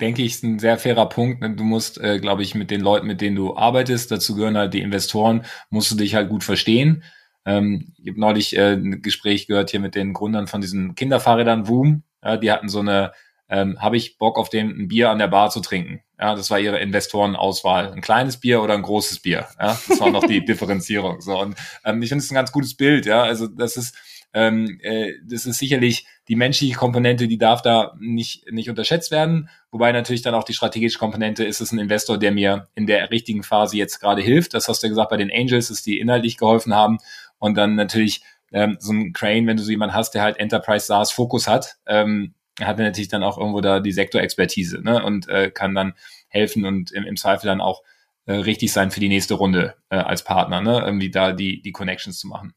denke ich, ist ein sehr fairer Punkt. Du musst, äh, glaube ich, mit den Leuten, mit denen du arbeitest, dazu gehören halt die Investoren, musst du dich halt gut verstehen. Ähm, ich habe neulich äh, ein Gespräch gehört hier mit den Gründern von diesen Kinderfahrrädern Boom. Ja, die hatten so eine ähm, habe ich Bock auf den ein Bier an der Bar zu trinken. Ja, das war ihre Investorenauswahl. Ein kleines Bier oder ein großes Bier. Ja, das war noch die Differenzierung. So und ähm, ich finde es ein ganz gutes Bild. Ja, also das ist ähm, äh, das ist sicherlich die menschliche Komponente, die darf da nicht nicht unterschätzt werden. Wobei natürlich dann auch die strategische Komponente ist es ein Investor, der mir in der richtigen Phase jetzt gerade hilft. Das hast du ja gesagt bei den Angels, dass die inhaltlich geholfen haben und dann natürlich ähm, so ein Crane, wenn du so jemanden hast, der halt Enterprise SaaS Fokus hat, ähm, hat er natürlich dann auch irgendwo da die Sektorexpertise ne? und äh, kann dann helfen und im, im Zweifel dann auch äh, richtig sein für die nächste Runde äh, als Partner, ne? irgendwie da die, die Connections zu machen.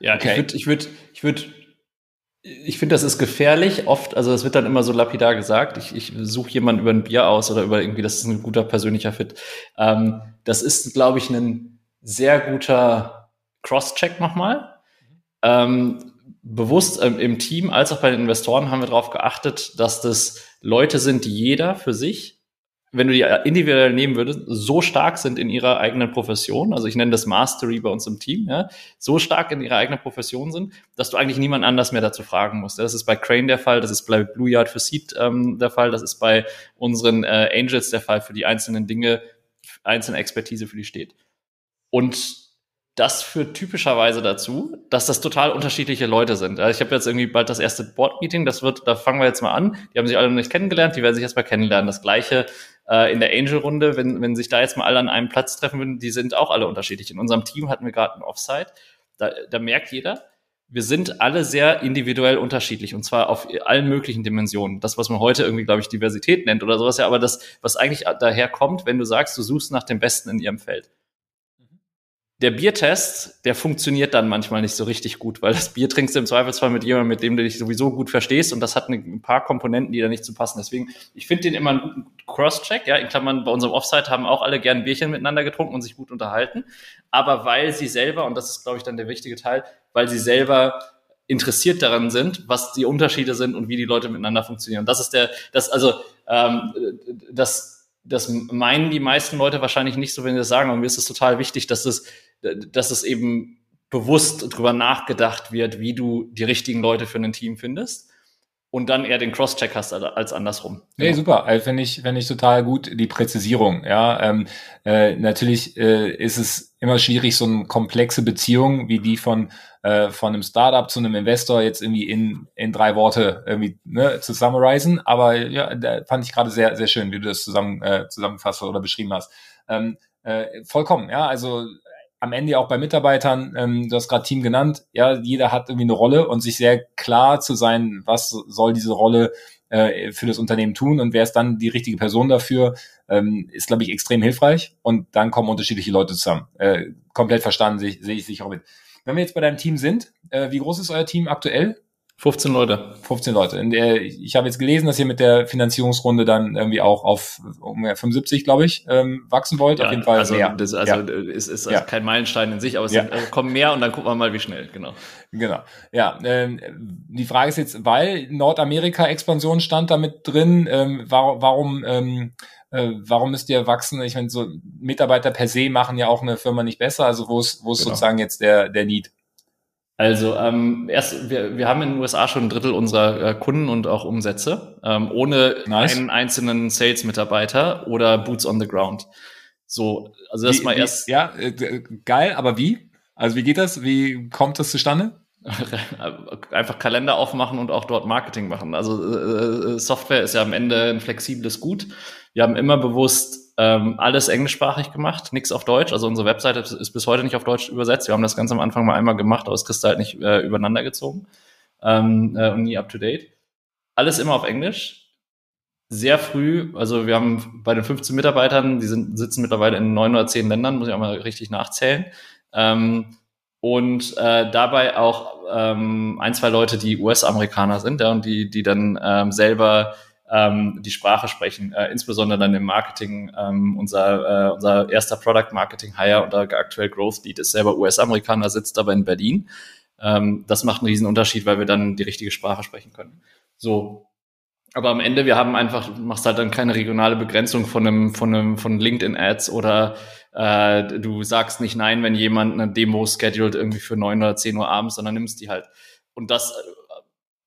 Ja, okay. ich würde, ich würde, ich würde, ich finde, das ist gefährlich. Oft, also es wird dann immer so lapidar gesagt. Ich, ich suche jemanden über ein Bier aus oder über irgendwie, das ist ein guter persönlicher Fit. Ähm, das ist, glaube ich, ein sehr guter Cross-Check nochmal. Ähm, bewusst ähm, im Team als auch bei den Investoren haben wir darauf geachtet, dass das Leute sind, die jeder für sich, wenn du die individuell nehmen würdest, so stark sind in ihrer eigenen Profession, also ich nenne das Mastery bei uns im Team, ja, so stark in ihrer eigenen Profession sind, dass du eigentlich niemand anders mehr dazu fragen musst. Das ist bei Crane der Fall, das ist bei Blue Yard für Seed ähm, der Fall, das ist bei unseren äh, Angels der Fall für die einzelnen Dinge, einzelne Expertise für die steht. Und das führt typischerweise dazu, dass das total unterschiedliche Leute sind. Ich habe jetzt irgendwie bald das erste Board-Meeting, das wird, da fangen wir jetzt mal an. Die haben sich alle noch nicht kennengelernt, die werden sich jetzt mal kennenlernen. Das gleiche äh, in der Angel-Runde, wenn, wenn sich da jetzt mal alle an einem Platz treffen würden, die sind auch alle unterschiedlich. In unserem Team hatten wir gerade ein Offside. Da, da merkt jeder, wir sind alle sehr individuell unterschiedlich und zwar auf allen möglichen Dimensionen. Das, was man heute irgendwie, glaube ich, Diversität nennt oder sowas, ja, aber das, was eigentlich daher kommt, wenn du sagst, du suchst nach dem Besten in ihrem Feld der Biertest, der funktioniert dann manchmal nicht so richtig gut, weil das Bier trinkst du im Zweifelsfall mit jemandem, mit dem du dich sowieso gut verstehst und das hat ein paar Komponenten, die da nicht zu passen. Deswegen, ich finde den immer einen guten Cross-Check. Ja, in Klammern, bei unserem Offside haben auch alle gern Bierchen miteinander getrunken und sich gut unterhalten. Aber weil sie selber, und das ist, glaube ich, dann der wichtige Teil, weil sie selber interessiert daran sind, was die Unterschiede sind und wie die Leute miteinander funktionieren. Das ist der, das, also, ähm, das, das meinen die meisten Leute wahrscheinlich nicht so, wenn sie das sagen. Und mir ist es total wichtig, dass es dass es eben bewusst drüber nachgedacht wird, wie du die richtigen Leute für ein Team findest und dann eher den Crosscheck hast als andersrum. Nee, genau. super. Also finde ich, finde ich total gut die Präzisierung. Ja, ähm, äh, natürlich äh, ist es immer schwierig, so eine komplexe Beziehung wie die von äh, von einem Startup zu einem Investor jetzt irgendwie in, in drei Worte irgendwie ne, zu summarisen. Aber ja, da fand ich gerade sehr, sehr schön, wie du das zusammen, äh, zusammengefasst oder beschrieben hast. Ähm, äh, vollkommen, ja. Also am Ende auch bei Mitarbeitern, ähm, du hast gerade Team genannt, ja, jeder hat irgendwie eine Rolle und sich sehr klar zu sein, was soll diese Rolle äh, für das Unternehmen tun und wer ist dann die richtige Person dafür, ähm, ist, glaube ich, extrem hilfreich und dann kommen unterschiedliche Leute zusammen. Äh, komplett verstanden, sehe seh ich sicher auch mit. Wenn wir jetzt bei deinem Team sind, äh, wie groß ist euer Team aktuell? 15 Leute. 15 Leute. Der, ich habe jetzt gelesen, dass ihr mit der Finanzierungsrunde dann irgendwie auch auf um 75, glaube ich, ähm, wachsen wollt. Ja, auf jeden Fall also, mehr. Das, also ja. es ist also ja. kein Meilenstein in sich, aber es sind, also kommen mehr und dann gucken wir mal, wie schnell, genau. Genau. Ja, ähm, die Frage ist jetzt, weil Nordamerika-Expansion stand damit drin, ähm, warum, warum ähm, äh, warum müsst ihr wachsen? Ich meine, so Mitarbeiter per se machen ja auch eine Firma nicht besser. Also wo ist, wo ist genau. sozusagen jetzt der, der Need? Also ähm, erst, wir, wir haben in den USA schon ein Drittel unserer äh, Kunden und auch Umsätze, ähm, ohne nice. einen einzelnen Sales-Mitarbeiter oder Boots on the Ground. So, also das wie, mal wie, erst. Ja, äh, geil, aber wie? Also wie geht das? Wie kommt das zustande? Einfach Kalender aufmachen und auch dort Marketing machen. Also äh, äh, Software ist ja am Ende ein flexibles Gut. Wir haben immer bewusst ähm, alles englischsprachig gemacht, nichts auf Deutsch. Also unsere Webseite ist bis heute nicht auf Deutsch übersetzt. Wir haben das ganz am Anfang mal einmal gemacht, aber kriegst du halt nicht äh, übereinander gezogen ähm, äh, und nie up to date. Alles immer auf Englisch. Sehr früh, also wir haben bei den 15 Mitarbeitern, die sind, sitzen mittlerweile in neun oder zehn Ländern, muss ich auch mal richtig nachzählen. Ähm, und äh, dabei auch ähm, ein, zwei Leute, die US-Amerikaner sind, ja, und die, die dann ähm, selber ähm, die Sprache sprechen, äh, insbesondere dann im Marketing. Ähm, unser, äh, unser erster Product Marketing Hire und aktuell Growth Lead ist selber US-Amerikaner, sitzt aber in Berlin. Ähm, das macht einen riesen Unterschied, weil wir dann die richtige Sprache sprechen können. So. Aber am Ende, wir haben einfach, du machst halt dann keine regionale Begrenzung von einem, von einem, von LinkedIn-Ads oder äh, du sagst nicht nein, wenn jemand eine Demo scheduled irgendwie für neun oder zehn Uhr abends, sondern nimmst die halt. Und das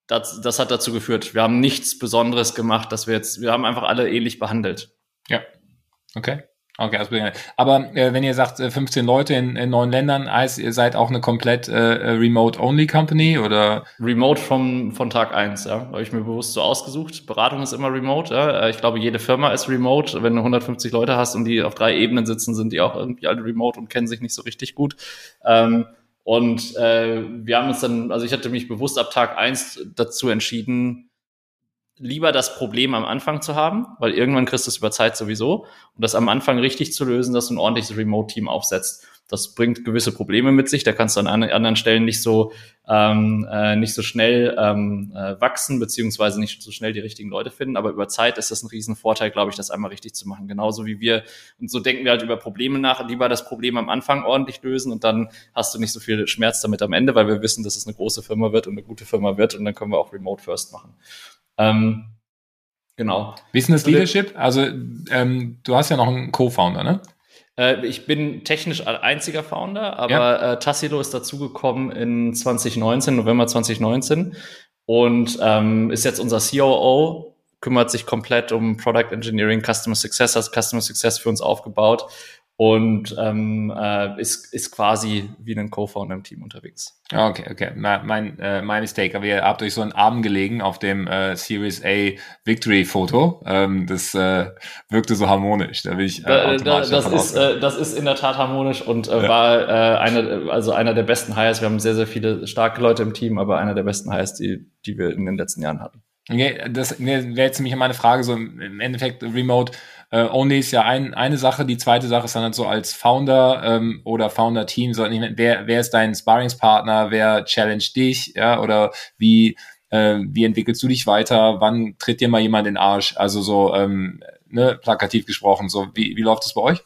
das, das hat dazu geführt. Wir haben nichts Besonderes gemacht, dass wir jetzt, wir haben einfach alle ähnlich behandelt. Ja. Okay. Okay, also, aber äh, wenn ihr sagt, 15 äh, Leute in, in neun Ländern, heißt ihr seid auch eine komplett äh, äh, Remote-Only-Company oder? Remote vom, von Tag eins, ja. Habe ich mir bewusst so ausgesucht. Beratung ist immer remote, ja. Äh, ich glaube, jede Firma ist remote. Wenn du 150 Leute hast und die auf drei Ebenen sitzen, sind die auch irgendwie alle remote und kennen sich nicht so richtig gut. Ähm, und äh, wir haben uns dann, also ich hatte mich bewusst ab Tag eins dazu entschieden, lieber das Problem am Anfang zu haben, weil irgendwann kriegst du es über Zeit sowieso, und das am Anfang richtig zu lösen, dass du ein ordentliches Remote-Team aufsetzt. Das bringt gewisse Probleme mit sich. Da kannst du an anderen Stellen nicht so ähm, äh, nicht so schnell ähm, äh, wachsen beziehungsweise nicht so schnell die richtigen Leute finden. Aber über Zeit ist das ein Riesenvorteil, glaube ich, das einmal richtig zu machen. Genauso wie wir und so denken wir halt über Probleme nach. Lieber das Problem am Anfang ordentlich lösen und dann hast du nicht so viel Schmerz damit am Ende, weil wir wissen, dass es eine große Firma wird und eine gute Firma wird und dann können wir auch Remote First machen. Ähm, genau. Business Leadership. Also ähm, du hast ja noch einen Co-Founder, ne? Äh, ich bin technisch einziger Founder, aber ja. äh, Tassilo ist dazugekommen in 2019, November 2019 und ähm, ist jetzt unser COO, kümmert sich komplett um Product Engineering, Customer Success, hat Customer Success für uns aufgebaut und ähm, äh, ist, ist quasi wie ein Co-Founder im Team unterwegs. Okay, okay. Mein, äh, mein Mistake. Aber ihr habt euch so einen Arm gelegen auf dem äh, Series A Victory-Foto. Ähm, das äh, wirkte so harmonisch. Da will ich äh, da, da, das, ist, äh, das ist in der Tat harmonisch und äh, ja. war äh, einer, also einer der besten Hires. Wir haben sehr, sehr viele starke Leute im Team, aber einer der besten Hires, die, die wir in den letzten Jahren hatten. Okay, das wäre jetzt nämlich meine Frage, so im Endeffekt Remote äh, Only ist ja ein, eine Sache, die zweite Sache ist dann halt so als Founder ähm, oder Founder-Team, so, wer, wer ist dein Sparringspartner, wer challenge dich, ja, oder wie, äh, wie entwickelst du dich weiter, wann tritt dir mal jemand in den Arsch, also so, ähm, ne, plakativ gesprochen, so, wie, wie läuft das bei euch?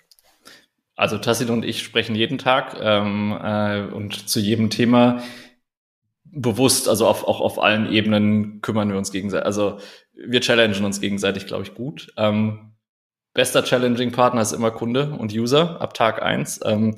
Also Tassit und ich sprechen jeden Tag ähm, äh, und zu jedem Thema bewusst, also auf, auch auf allen Ebenen kümmern wir uns gegenseitig. Also wir challengen uns gegenseitig, glaube ich, gut. Ähm, bester Challenging-Partner ist immer Kunde und User ab Tag eins. Ähm,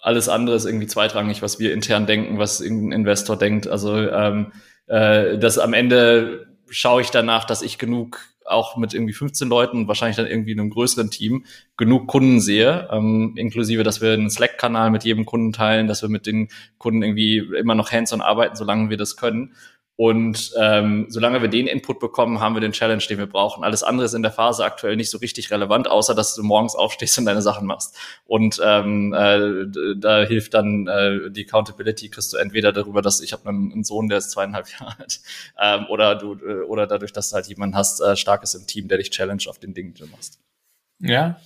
alles andere ist irgendwie zweitrangig, was wir intern denken, was irgendein Investor denkt. Also ähm, äh, das am Ende schaue ich danach, dass ich genug auch mit irgendwie 15 Leuten wahrscheinlich dann irgendwie einem größeren Team genug Kunden sehe, ähm, inklusive, dass wir einen Slack-Kanal mit jedem Kunden teilen, dass wir mit den Kunden irgendwie immer noch hands-on arbeiten, solange wir das können. Und ähm, solange wir den Input bekommen, haben wir den Challenge, den wir brauchen. Alles andere ist in der Phase aktuell nicht so richtig relevant, außer dass du morgens aufstehst und deine Sachen machst. Und ähm, äh, da hilft dann äh, die Accountability, kriegst du entweder darüber, dass ich habe einen, einen Sohn, der ist zweieinhalb Jahre alt, ähm, oder du äh, oder dadurch, dass du halt jemanden hast, äh, starkes im Team, der dich challenge auf den Dingen, die du machst. Ja,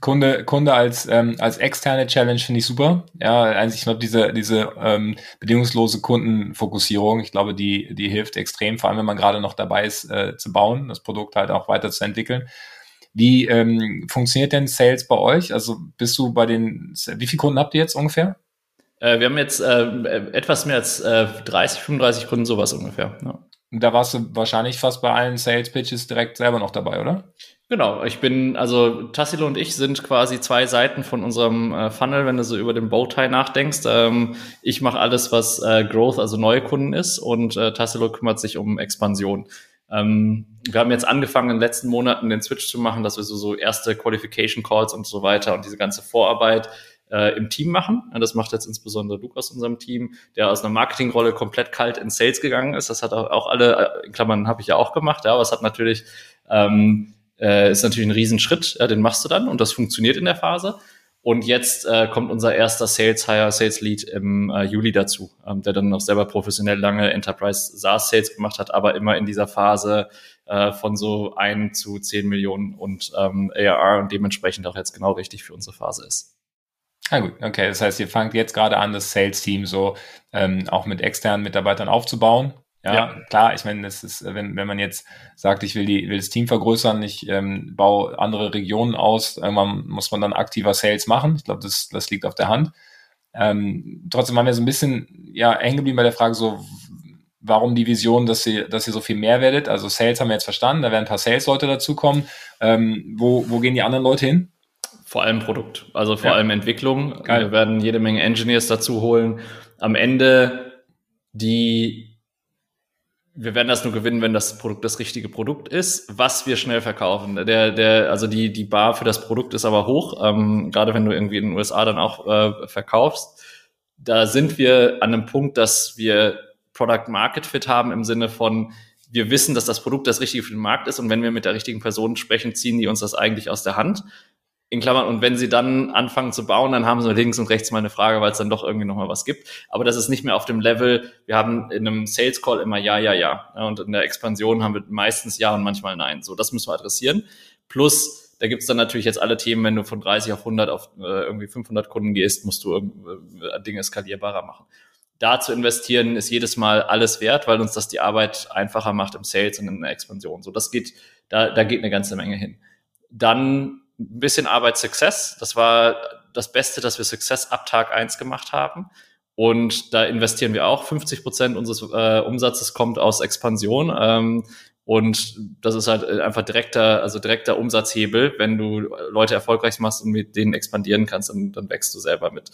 Kunde, Kunde als, ähm, als externe Challenge finde ich super. Ja, also ich glaube, diese, diese ähm, bedingungslose Kundenfokussierung, ich glaube, die, die hilft extrem, vor allem wenn man gerade noch dabei ist, äh, zu bauen, das Produkt halt auch weiterzuentwickeln. Wie ähm, funktioniert denn Sales bei euch? Also bist du bei den, wie viele Kunden habt ihr jetzt ungefähr? Äh, wir haben jetzt äh, etwas mehr als äh, 30, 35 Kunden, sowas ungefähr. Ja. Da warst du wahrscheinlich fast bei allen Sales Pitches direkt selber noch dabei, oder? Genau, ich bin, also Tassilo und ich sind quasi zwei Seiten von unserem äh, Funnel, wenn du so über den Bowtie nachdenkst. Ähm, ich mache alles, was äh, Growth, also neue Kunden ist und äh, Tassilo kümmert sich um Expansion. Ähm, wir haben jetzt angefangen in den letzten Monaten den Switch zu machen, dass wir so, so erste Qualification Calls und so weiter und diese ganze Vorarbeit äh, im Team machen. Das macht jetzt insbesondere Luke aus unserem Team, der aus einer Marketingrolle komplett kalt in Sales gegangen ist. Das hat auch alle, äh, in Klammern habe ich ja auch gemacht, ja, aber es hat natürlich ähm, äh, ist natürlich ein Riesenschritt, ja, den machst du dann und das funktioniert in der Phase. Und jetzt äh, kommt unser erster Sales Hire, Sales Lead im äh, Juli dazu, ähm, der dann noch selber professionell lange Enterprise SaaS Sales gemacht hat, aber immer in dieser Phase äh, von so ein zu zehn Millionen und ähm, ARR und dementsprechend auch jetzt genau richtig für unsere Phase ist. Ah gut, okay. Das heißt, ihr fangt jetzt gerade an, das Sales-Team so ähm, auch mit externen Mitarbeitern aufzubauen. Ja, ja, klar, ich meine, das ist, wenn, wenn man jetzt sagt, ich will, die, will das Team vergrößern, ich ähm, baue andere Regionen aus, irgendwann muss man dann aktiver Sales machen. Ich glaube, das, das liegt auf der Hand. Ähm, trotzdem waren wir so ein bisschen ja, hängen geblieben bei der Frage, so, warum die Vision, dass ihr, dass ihr so viel mehr werdet. Also Sales haben wir jetzt verstanden, da werden ein paar Sales-Leute dazukommen. Ähm, wo, wo gehen die anderen Leute hin? Vor allem Produkt, also vor ja. allem Entwicklung. Geil. Wir werden jede Menge Engineers dazu holen. Am Ende die wir werden das nur gewinnen, wenn das Produkt das richtige Produkt ist, was wir schnell verkaufen. Der, der, also die, die Bar für das Produkt ist aber hoch, ähm, gerade wenn du irgendwie in den USA dann auch äh, verkaufst. Da sind wir an einem Punkt, dass wir Product Market Fit haben im Sinne von, wir wissen, dass das Produkt das Richtige für den Markt ist und wenn wir mit der richtigen Person sprechen, ziehen die uns das eigentlich aus der Hand in Klammern, und wenn sie dann anfangen zu bauen, dann haben sie links und rechts mal eine Frage, weil es dann doch irgendwie nochmal was gibt. Aber das ist nicht mehr auf dem Level, wir haben in einem Sales Call immer ja, ja, ja. Und in der Expansion haben wir meistens ja und manchmal nein. So, das müssen wir adressieren. Plus, da gibt's dann natürlich jetzt alle Themen, wenn du von 30 auf 100 auf äh, irgendwie 500 Kunden gehst, musst du äh, Dinge skalierbarer machen. Da zu investieren ist jedes Mal alles wert, weil uns das die Arbeit einfacher macht im Sales und in der Expansion. So, das geht, da, da geht eine ganze Menge hin. Dann ein bisschen Arbeit Success. Das war das Beste, dass wir Success ab Tag eins gemacht haben. Und da investieren wir auch. 50 Prozent unseres äh, Umsatzes kommt aus Expansion. Ähm, und das ist halt einfach direkter, also direkter Umsatzhebel. Wenn du Leute erfolgreich machst und mit denen expandieren kannst, dann, dann wächst du selber mit.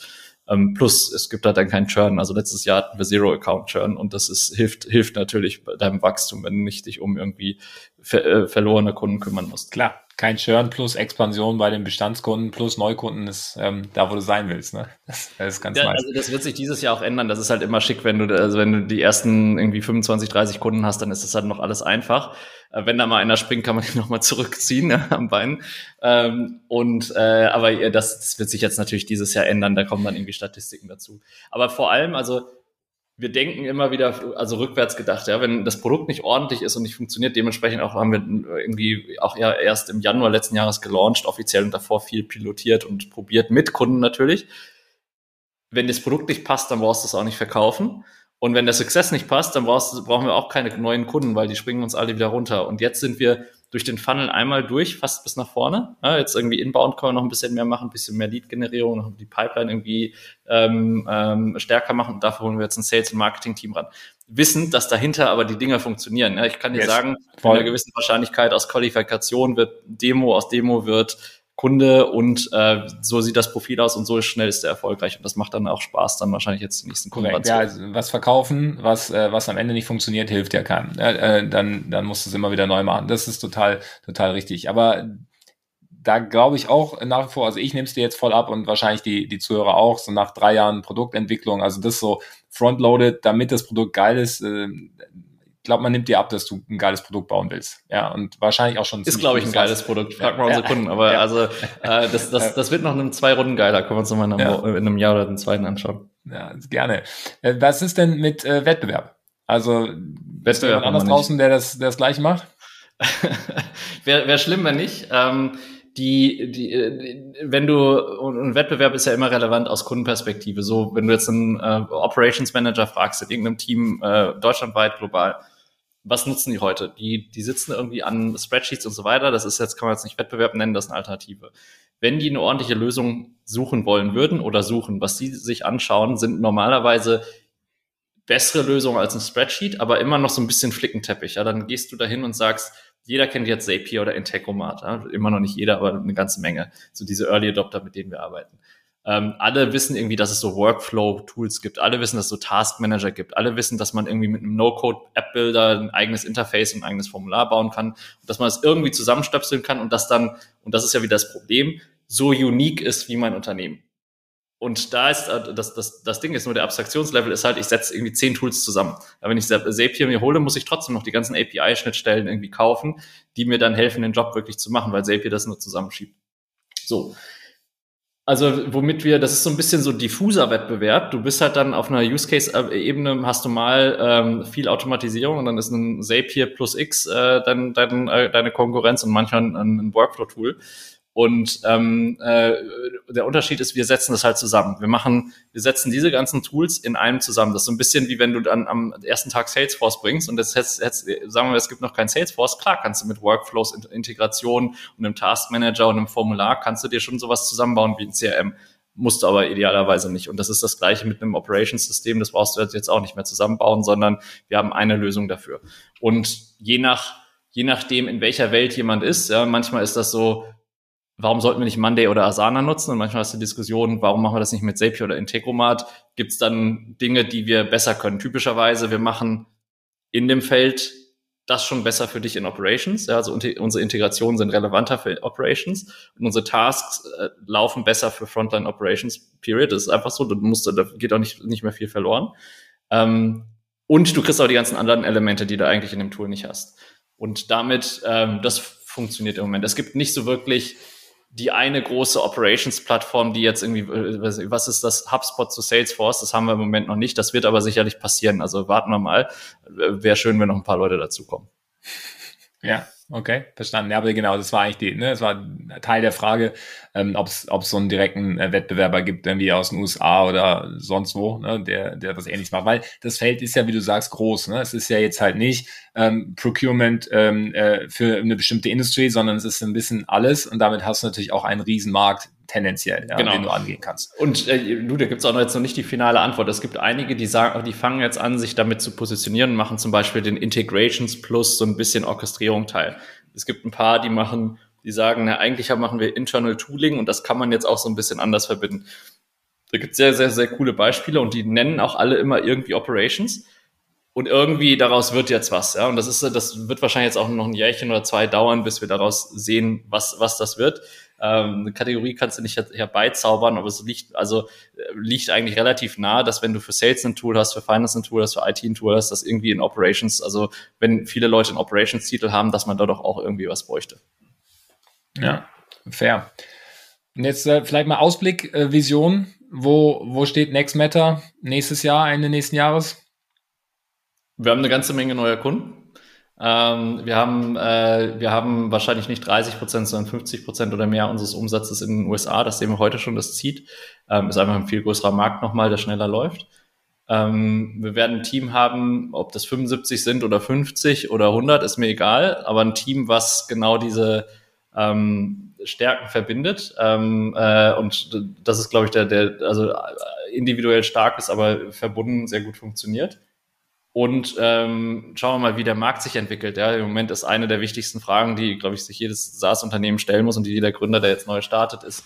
Ähm, plus, es gibt halt dann keinen Churn. Also letztes Jahr hatten wir Zero Account Churn und das ist, hilft, hilft natürlich bei deinem Wachstum, wenn du nicht dich um irgendwie ver äh, verlorene Kunden kümmern musst. Klar kein Churn plus Expansion bei den Bestandskunden plus Neukunden ist ähm, da, wo du sein willst. Ne? Das, das ist ganz ja, nice. Also das wird sich dieses Jahr auch ändern. Das ist halt immer schick, wenn du, also wenn du die ersten irgendwie 25, 30 Kunden hast, dann ist das halt noch alles einfach. Äh, wenn da mal einer springt, kann man ihn nochmal zurückziehen ne, am Bein. Ähm, und äh, aber das, das wird sich jetzt natürlich dieses Jahr ändern. Da kommen dann irgendwie Statistiken dazu. Aber vor allem, also wir denken immer wieder, also rückwärts gedacht, ja, wenn das Produkt nicht ordentlich ist und nicht funktioniert, dementsprechend auch haben wir irgendwie auch ja erst im Januar letzten Jahres gelauncht, offiziell und davor viel pilotiert und probiert mit Kunden natürlich. Wenn das Produkt nicht passt, dann brauchst du es auch nicht verkaufen. Und wenn der Success nicht passt, dann brauchst, brauchen wir auch keine neuen Kunden, weil die springen uns alle wieder runter. Und jetzt sind wir durch den Funnel einmal durch, fast bis nach vorne. Ja, jetzt irgendwie inbound können wir noch ein bisschen mehr machen, ein bisschen mehr Lead-Generierung, noch die Pipeline irgendwie ähm, ähm, stärker machen. Und dafür holen wir jetzt ein Sales- und Marketing-Team ran. Wissen, dass dahinter aber die Dinge funktionieren. Ja, ich kann dir yes, sagen, mit einer gewissen Wahrscheinlichkeit aus Qualifikation wird Demo, aus Demo wird Kunde und äh, so sieht das Profil aus und so schnell ist der erfolgreich und das macht dann auch Spaß, dann wahrscheinlich jetzt den nächsten Kunden Ja, also was verkaufen, was, äh, was am Ende nicht funktioniert, hilft ja keinem. Äh, äh, dann, dann musst du es immer wieder neu machen. Das ist total, total richtig. Aber da glaube ich auch nach wie vor, also ich nehme es dir jetzt voll ab und wahrscheinlich die, die Zuhörer auch, so nach drei Jahren Produktentwicklung, also das so frontloaded, damit das Produkt geil ist, äh, glaube, man nimmt dir ab, dass du ein geiles Produkt bauen willst. Ja, und wahrscheinlich auch schon. Ist, glaube ich, ein geiles Produkt. Frag mal ja. unsere Kunden. Aber ja. also, äh, das, das, das wird noch in zwei Runden geiler. Können wir uns nochmal in, einem, in einem Jahr oder den zweiten anschauen. Ja, gerne. Äh, was ist denn mit äh, Wettbewerb? Also, Wettbewerb anders draußen, der das, der das Gleiche macht? Wäre wär schlimm, wenn nicht. Ähm, die, die, äh, wenn du, ein Wettbewerb ist ja immer relevant aus Kundenperspektive. So, wenn du jetzt einen äh, Operations Manager fragst in irgendeinem Team, äh, deutschlandweit, global, was nutzen die heute? Die, die sitzen irgendwie an Spreadsheets und so weiter. Das ist jetzt, kann man jetzt nicht Wettbewerb nennen, das ist eine Alternative. Wenn die eine ordentliche Lösung suchen wollen würden oder suchen, was sie sich anschauen, sind normalerweise bessere Lösungen als ein Spreadsheet, aber immer noch so ein bisschen Flickenteppich. Ja, dann gehst du dahin und sagst, jeder kennt jetzt Zapier oder Integromat. Ja? Immer noch nicht jeder, aber eine ganze Menge. So diese Early Adopter, mit denen wir arbeiten. Ähm, alle wissen irgendwie, dass es so Workflow-Tools gibt. Alle wissen, dass es so Task Manager gibt. Alle wissen, dass man irgendwie mit einem No-Code-App-Builder ein eigenes Interface und ein eigenes Formular bauen kann. Dass man es irgendwie zusammenstöpseln kann und das dann, und das ist ja wieder das Problem, so unique ist wie mein Unternehmen. Und da ist äh, das, das, das Ding ist nur, der Abstraktionslevel ist halt, ich setze irgendwie zehn Tools zusammen. Aber wenn ich Zapier mir hole, muss ich trotzdem noch die ganzen API-Schnittstellen irgendwie kaufen, die mir dann helfen, den Job wirklich zu machen, weil Zapier das nur zusammenschiebt. So. Also, womit wir, das ist so ein bisschen so diffuser Wettbewerb. Du bist halt dann auf einer Use-Case-Ebene, hast du mal ähm, viel Automatisierung und dann ist ein Zapier plus X äh, dann, dann äh, deine Konkurrenz und manchmal ein, ein Workflow-Tool. Und ähm, äh, der Unterschied ist, wir setzen das halt zusammen. Wir machen, wir setzen diese ganzen Tools in einem zusammen. Das ist so ein bisschen wie wenn du dann am ersten Tag Salesforce bringst und jetzt, jetzt, jetzt sagen wir, es gibt noch kein Salesforce. Klar, kannst du mit Workflows, Integration und einem Task Manager und einem Formular kannst du dir schon sowas zusammenbauen wie ein CRM. Musst du aber idealerweise nicht. Und das ist das Gleiche mit einem Operations-System. Das brauchst du jetzt auch nicht mehr zusammenbauen, sondern wir haben eine Lösung dafür. Und je nach je nachdem, in welcher Welt jemand ist, ja, manchmal ist das so, warum sollten wir nicht Monday oder Asana nutzen? Und manchmal hast du Diskussionen, warum machen wir das nicht mit Zapier oder Integromat? Gibt es dann Dinge, die wir besser können? Typischerweise, wir machen in dem Feld das schon besser für dich in Operations. Ja, also unsere Integrationen sind relevanter für Operations und unsere Tasks äh, laufen besser für Frontline Operations. Period. Das ist einfach so. Du musst, da geht auch nicht, nicht mehr viel verloren. Ähm, und du kriegst auch die ganzen anderen Elemente, die du eigentlich in dem Tool nicht hast. Und damit, ähm, das funktioniert im Moment. Es gibt nicht so wirklich die eine große Operations-Plattform, die jetzt irgendwie, äh, was ist das, HubSpot zu Salesforce, das haben wir im Moment noch nicht, das wird aber sicherlich passieren. Also warten wir mal. Wäre schön, wenn noch ein paar Leute dazukommen. Ja, okay, verstanden. Ja, aber genau, das war eigentlich die, ne, das war Teil der Frage, ähm, ob es so einen direkten äh, Wettbewerber gibt, irgendwie aus den USA oder sonst wo, ne, der, der was ähnliches macht. Weil das Feld ist ja, wie du sagst, groß. Ne? Es ist ja jetzt halt nicht ähm, Procurement ähm, äh, für eine bestimmte Industrie, sondern es ist ein bisschen alles und damit hast du natürlich auch einen Riesenmarkt, tendenziell, ja, genau. den du angehen kannst. Und äh, du, da gibt es auch noch jetzt noch nicht die finale Antwort. Es gibt einige, die sagen, die fangen jetzt an, sich damit zu positionieren und machen zum Beispiel den Integrations Plus so ein bisschen Orchestrierung teil. Es gibt ein paar, die machen die sagen, na, eigentlich machen wir Internal Tooling und das kann man jetzt auch so ein bisschen anders verbinden. Da gibt es sehr, sehr, sehr coole Beispiele und die nennen auch alle immer irgendwie Operations. Und irgendwie daraus wird jetzt was, ja. Und das ist, das wird wahrscheinlich jetzt auch noch ein Jährchen oder zwei dauern, bis wir daraus sehen, was, was das wird. Ähm, eine Kategorie kannst du nicht herbeizaubern, aber es liegt, also äh, liegt eigentlich relativ nah, dass wenn du für Sales ein Tool hast, für Finance ein Tool hast, für IT ein Tool hast, dass irgendwie in Operations, also wenn viele Leute einen Operations-Titel haben, dass man da doch auch irgendwie was bräuchte. Ja, fair. Und jetzt äh, vielleicht mal Ausblick, äh, Vision. Wo, wo steht Next Matter nächstes Jahr, Ende nächsten Jahres? Wir haben eine ganze Menge neuer Kunden. Ähm, wir, haben, äh, wir haben wahrscheinlich nicht 30 Prozent, sondern 50 Prozent oder mehr unseres Umsatzes in den USA. Das sehen wir heute schon, das zieht. Ähm, ist einfach ein viel größerer Markt nochmal, der schneller läuft. Ähm, wir werden ein Team haben, ob das 75 sind oder 50 oder 100, ist mir egal. Aber ein Team, was genau diese ähm, Stärken verbindet. Ähm, äh, und das ist, glaube ich, der, der also individuell stark ist, aber verbunden sehr gut funktioniert. Und ähm, schauen wir mal, wie der Markt sich entwickelt. Ja, Im Moment ist eine der wichtigsten Fragen, die, glaube ich, sich jedes SaaS-Unternehmen stellen muss und die jeder Gründer, der jetzt neu startet, ist,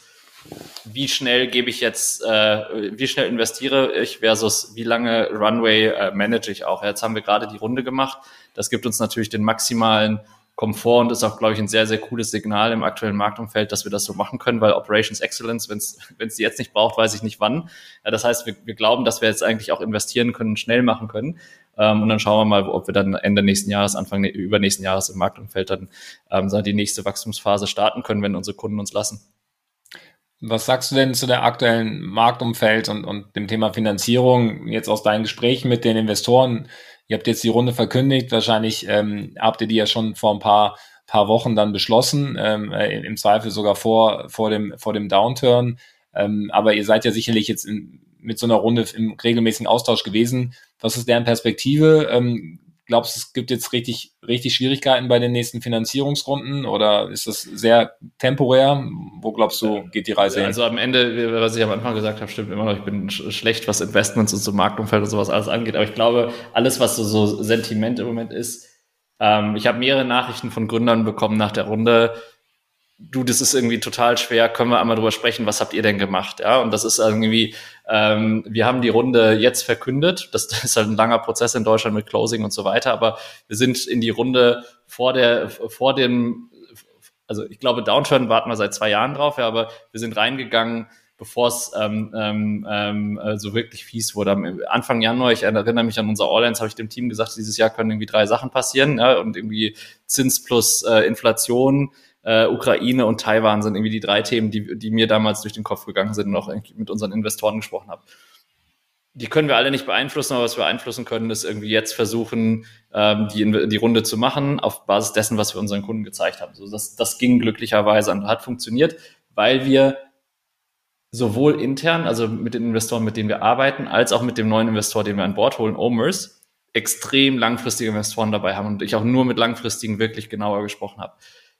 wie schnell gebe ich jetzt, äh, wie schnell investiere ich versus wie lange Runway äh, manage ich auch. Jetzt haben wir gerade die Runde gemacht. Das gibt uns natürlich den maximalen Komfort und ist auch, glaube ich, ein sehr, sehr cooles Signal im aktuellen Marktumfeld, dass wir das so machen können, weil Operations Excellence, wenn es die jetzt nicht braucht, weiß ich nicht wann. Ja, das heißt, wir, wir glauben, dass wir jetzt eigentlich auch investieren können, schnell machen können. Ähm, und dann schauen wir mal, ob wir dann Ende nächsten Jahres, Anfang übernächsten Jahres im Marktumfeld dann ähm, die nächste Wachstumsphase starten können, wenn unsere Kunden uns lassen. Was sagst du denn zu der aktuellen Marktumfeld und, und dem Thema Finanzierung jetzt aus deinen Gesprächen mit den Investoren? Ihr habt jetzt die Runde verkündigt, wahrscheinlich ähm, habt ihr die ja schon vor ein paar, paar Wochen dann beschlossen, ähm, äh, im Zweifel sogar vor, vor, dem, vor dem Downturn. Ähm, aber ihr seid ja sicherlich jetzt in, mit so einer Runde im regelmäßigen Austausch gewesen. Was ist deren Perspektive? Ähm, glaubst du, es gibt jetzt richtig, richtig Schwierigkeiten bei den nächsten Finanzierungsrunden oder ist das sehr temporär? Wo glaubst du, geht die Reise hin? Also am Ende, was ich am Anfang gesagt habe, stimmt immer noch. Ich bin schlecht, was Investments und so Marktumfeld und sowas alles angeht. Aber ich glaube, alles, was so, so Sentiment im Moment ist, ähm, ich habe mehrere Nachrichten von Gründern bekommen nach der Runde, du, das ist irgendwie total schwer, können wir einmal drüber sprechen, was habt ihr denn gemacht? Ja, und das ist irgendwie, ähm, wir haben die Runde jetzt verkündet. Das, das ist halt ein langer Prozess in Deutschland mit Closing und so weiter, aber wir sind in die Runde vor der, vor dem, also ich glaube, Downturn warten wir seit zwei Jahren drauf, ja, aber wir sind reingegangen, bevor es ähm, ähm, ähm, äh, so wirklich fies wurde. Am Anfang Januar, ich erinnere mich an unser All-Ins, habe ich dem Team gesagt, dieses Jahr können irgendwie drei Sachen passieren ja, und irgendwie Zins plus äh, Inflation, äh, Ukraine und Taiwan sind irgendwie die drei Themen, die, die mir damals durch den Kopf gegangen sind und auch mit unseren Investoren gesprochen habe. Die können wir alle nicht beeinflussen, aber was wir beeinflussen können, ist irgendwie jetzt versuchen, ähm, die, die Runde zu machen auf Basis dessen, was wir unseren Kunden gezeigt haben. So, das, das ging glücklicherweise und hat funktioniert, weil wir sowohl intern, also mit den Investoren, mit denen wir arbeiten, als auch mit dem neuen Investor, den wir an Bord holen, Omers, extrem langfristige Investoren dabei haben und ich auch nur mit langfristigen wirklich genauer gesprochen habe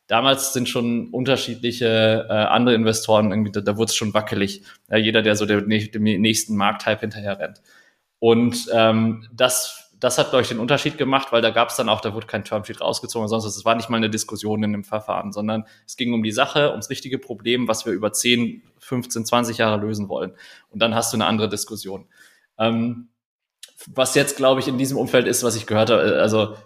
damals sind schon unterschiedliche äh, andere Investoren irgendwie, da, da wurde es schon wackelig. Ja, jeder, der so der, dem nächsten Markttype hinterher rennt. Und ähm, das, das hat, glaube ich, den Unterschied gemacht, weil da gab es dann auch, da wurde kein Termsheet rausgezogen, sonst es war nicht mal eine Diskussion in dem Verfahren, sondern es ging um die Sache, ums richtige Problem, was wir über 10, 15, 20 Jahre lösen wollen. Und dann hast du eine andere Diskussion. Ähm, was jetzt, glaube ich, in diesem Umfeld ist, was ich gehört habe, also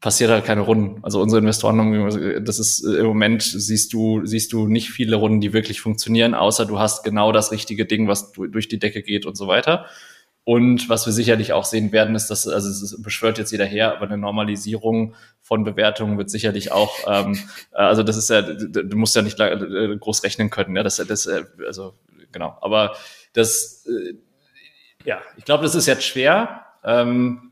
passiert halt keine Runden. Also unsere Investoren das ist äh, im Moment siehst du, siehst du nicht viele Runden, die wirklich funktionieren, außer du hast genau das richtige Ding, was durch die Decke geht und so weiter. Und was wir sicherlich auch sehen werden, ist, dass, also es beschwört jetzt jeder her, aber eine Normalisierung von Bewertungen wird sicherlich auch, ähm, also das ist ja, du musst ja nicht äh, groß rechnen können, ja, das, das, äh, also genau. Aber das, ja, ich glaube, das ist jetzt schwer. Ähm,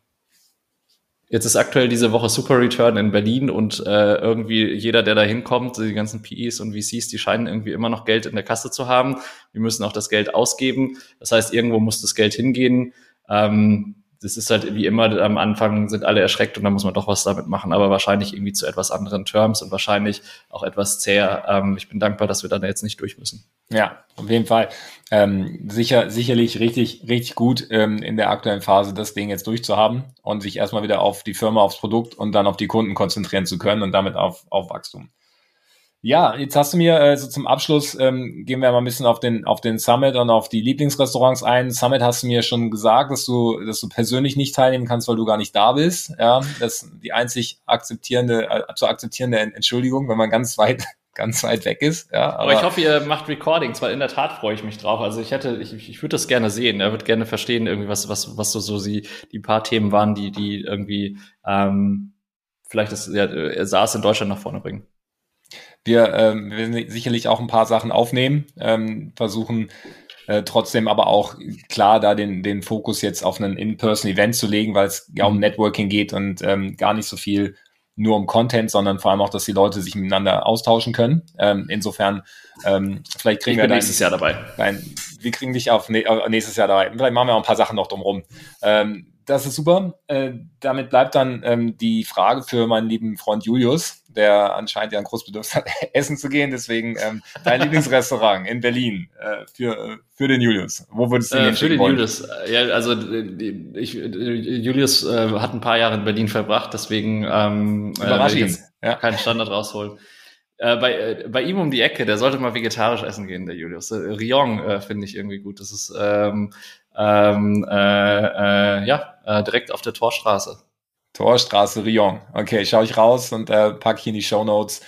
Jetzt ist aktuell diese Woche Super Return in Berlin und äh, irgendwie jeder, der da hinkommt, die ganzen PEs und VCs, die scheinen irgendwie immer noch Geld in der Kasse zu haben. Wir müssen auch das Geld ausgeben. Das heißt, irgendwo muss das Geld hingehen. Ähm, das ist halt wie immer, am Anfang sind alle erschreckt und dann muss man doch was damit machen, aber wahrscheinlich irgendwie zu etwas anderen Terms und wahrscheinlich auch etwas zäher. Ähm, ich bin dankbar, dass wir da jetzt nicht durch müssen. Ja, auf jeden Fall. Ähm, sicher, sicherlich richtig, richtig gut ähm, in der aktuellen Phase, das Ding jetzt durchzuhaben und sich erstmal wieder auf die Firma, aufs Produkt und dann auf die Kunden konzentrieren zu können und damit auf, auf Wachstum. Ja, jetzt hast du mir äh, so zum Abschluss, ähm, gehen wir mal ein bisschen auf den, auf den Summit und auf die Lieblingsrestaurants ein. Summit hast du mir schon gesagt, dass du, dass du persönlich nicht teilnehmen kannst, weil du gar nicht da bist. Ja, das ist die einzig akzeptierende, äh, zu akzeptierende Entschuldigung, wenn man ganz weit, ganz weit weg ist. Ja, aber, aber ich hoffe, ihr macht Recordings, weil in der Tat freue ich mich drauf. Also ich hätte, ich, ich würde das gerne sehen. Er ja, würde gerne verstehen, irgendwie was, was, was so, so die, die paar Themen waren, die, die irgendwie ähm, vielleicht das ja, er saß in Deutschland nach vorne bringen. Wir ähm, werden sicherlich auch ein paar Sachen aufnehmen, ähm, versuchen äh, trotzdem aber auch klar da den, den Fokus jetzt auf einen In-Person-Event zu legen, weil es ja um mhm. Networking geht und ähm, gar nicht so viel nur um Content, sondern vor allem auch, dass die Leute sich miteinander austauschen können. Ähm, insofern, ähm, vielleicht kriegen wir dein, nächstes Jahr dabei. Dein, wir kriegen dich auf, nächstes Jahr dabei. Vielleicht machen wir auch ein paar Sachen noch drumherum. Ähm, das ist super. Äh, damit bleibt dann ähm, die Frage für meinen lieben Freund Julius, der anscheinend ja ein großes Bedürfnis hat, essen zu gehen. Deswegen ähm, dein Lieblingsrestaurant in Berlin äh, für, äh, für den Julius. Wo würdest du äh, Für den wollen? Julius. Ja, also ich, Julius äh, hat ein paar Jahre in Berlin verbracht, deswegen ähm, Überrasch äh, ja. keinen Standard rausholen. Äh, bei, äh, bei ihm um die Ecke, der sollte mal vegetarisch essen gehen, der Julius. Äh, Rion äh, finde ich irgendwie gut. Das ist ähm, ähm, äh, äh, ja äh, direkt auf der Torstraße. Torstraße Rion. Okay, schaue ich raus und äh, packe ich in die Show Notes.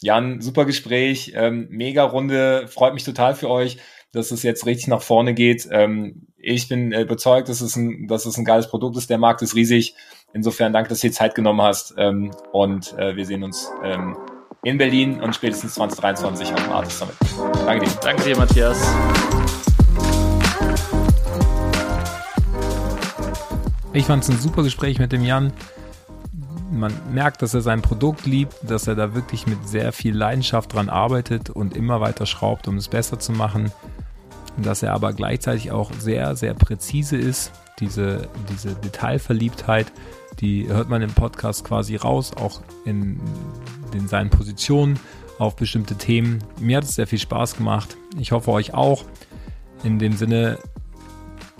Jan, super Gespräch, ähm, mega Runde, freut mich total für euch, dass es jetzt richtig nach vorne geht. Ähm, ich bin überzeugt, dass es, ein, dass es ein geiles Produkt ist. Der Markt ist riesig. Insofern danke, dass du dir Zeit genommen hast. Ähm, und äh, wir sehen uns ähm, in Berlin und spätestens 2023 auf dem Artist Summit. Danke dir. Danke dir, Matthias. Ich fand es ein super Gespräch mit dem Jan. Man merkt, dass er sein Produkt liebt, dass er da wirklich mit sehr viel Leidenschaft dran arbeitet und immer weiter schraubt, um es besser zu machen. Dass er aber gleichzeitig auch sehr, sehr präzise ist. Diese, diese Detailverliebtheit, die hört man im Podcast quasi raus, auch in, in seinen Positionen auf bestimmte Themen. Mir hat es sehr viel Spaß gemacht. Ich hoffe euch auch. In dem Sinne,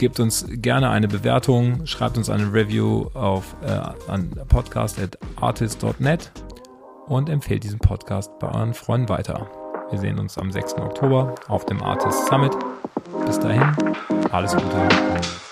Gebt uns gerne eine Bewertung, schreibt uns eine Review auf äh, an podcast.artist.net und empfehlt diesen Podcast bei euren Freunden weiter. Wir sehen uns am 6. Oktober auf dem Artist Summit. Bis dahin, alles Gute.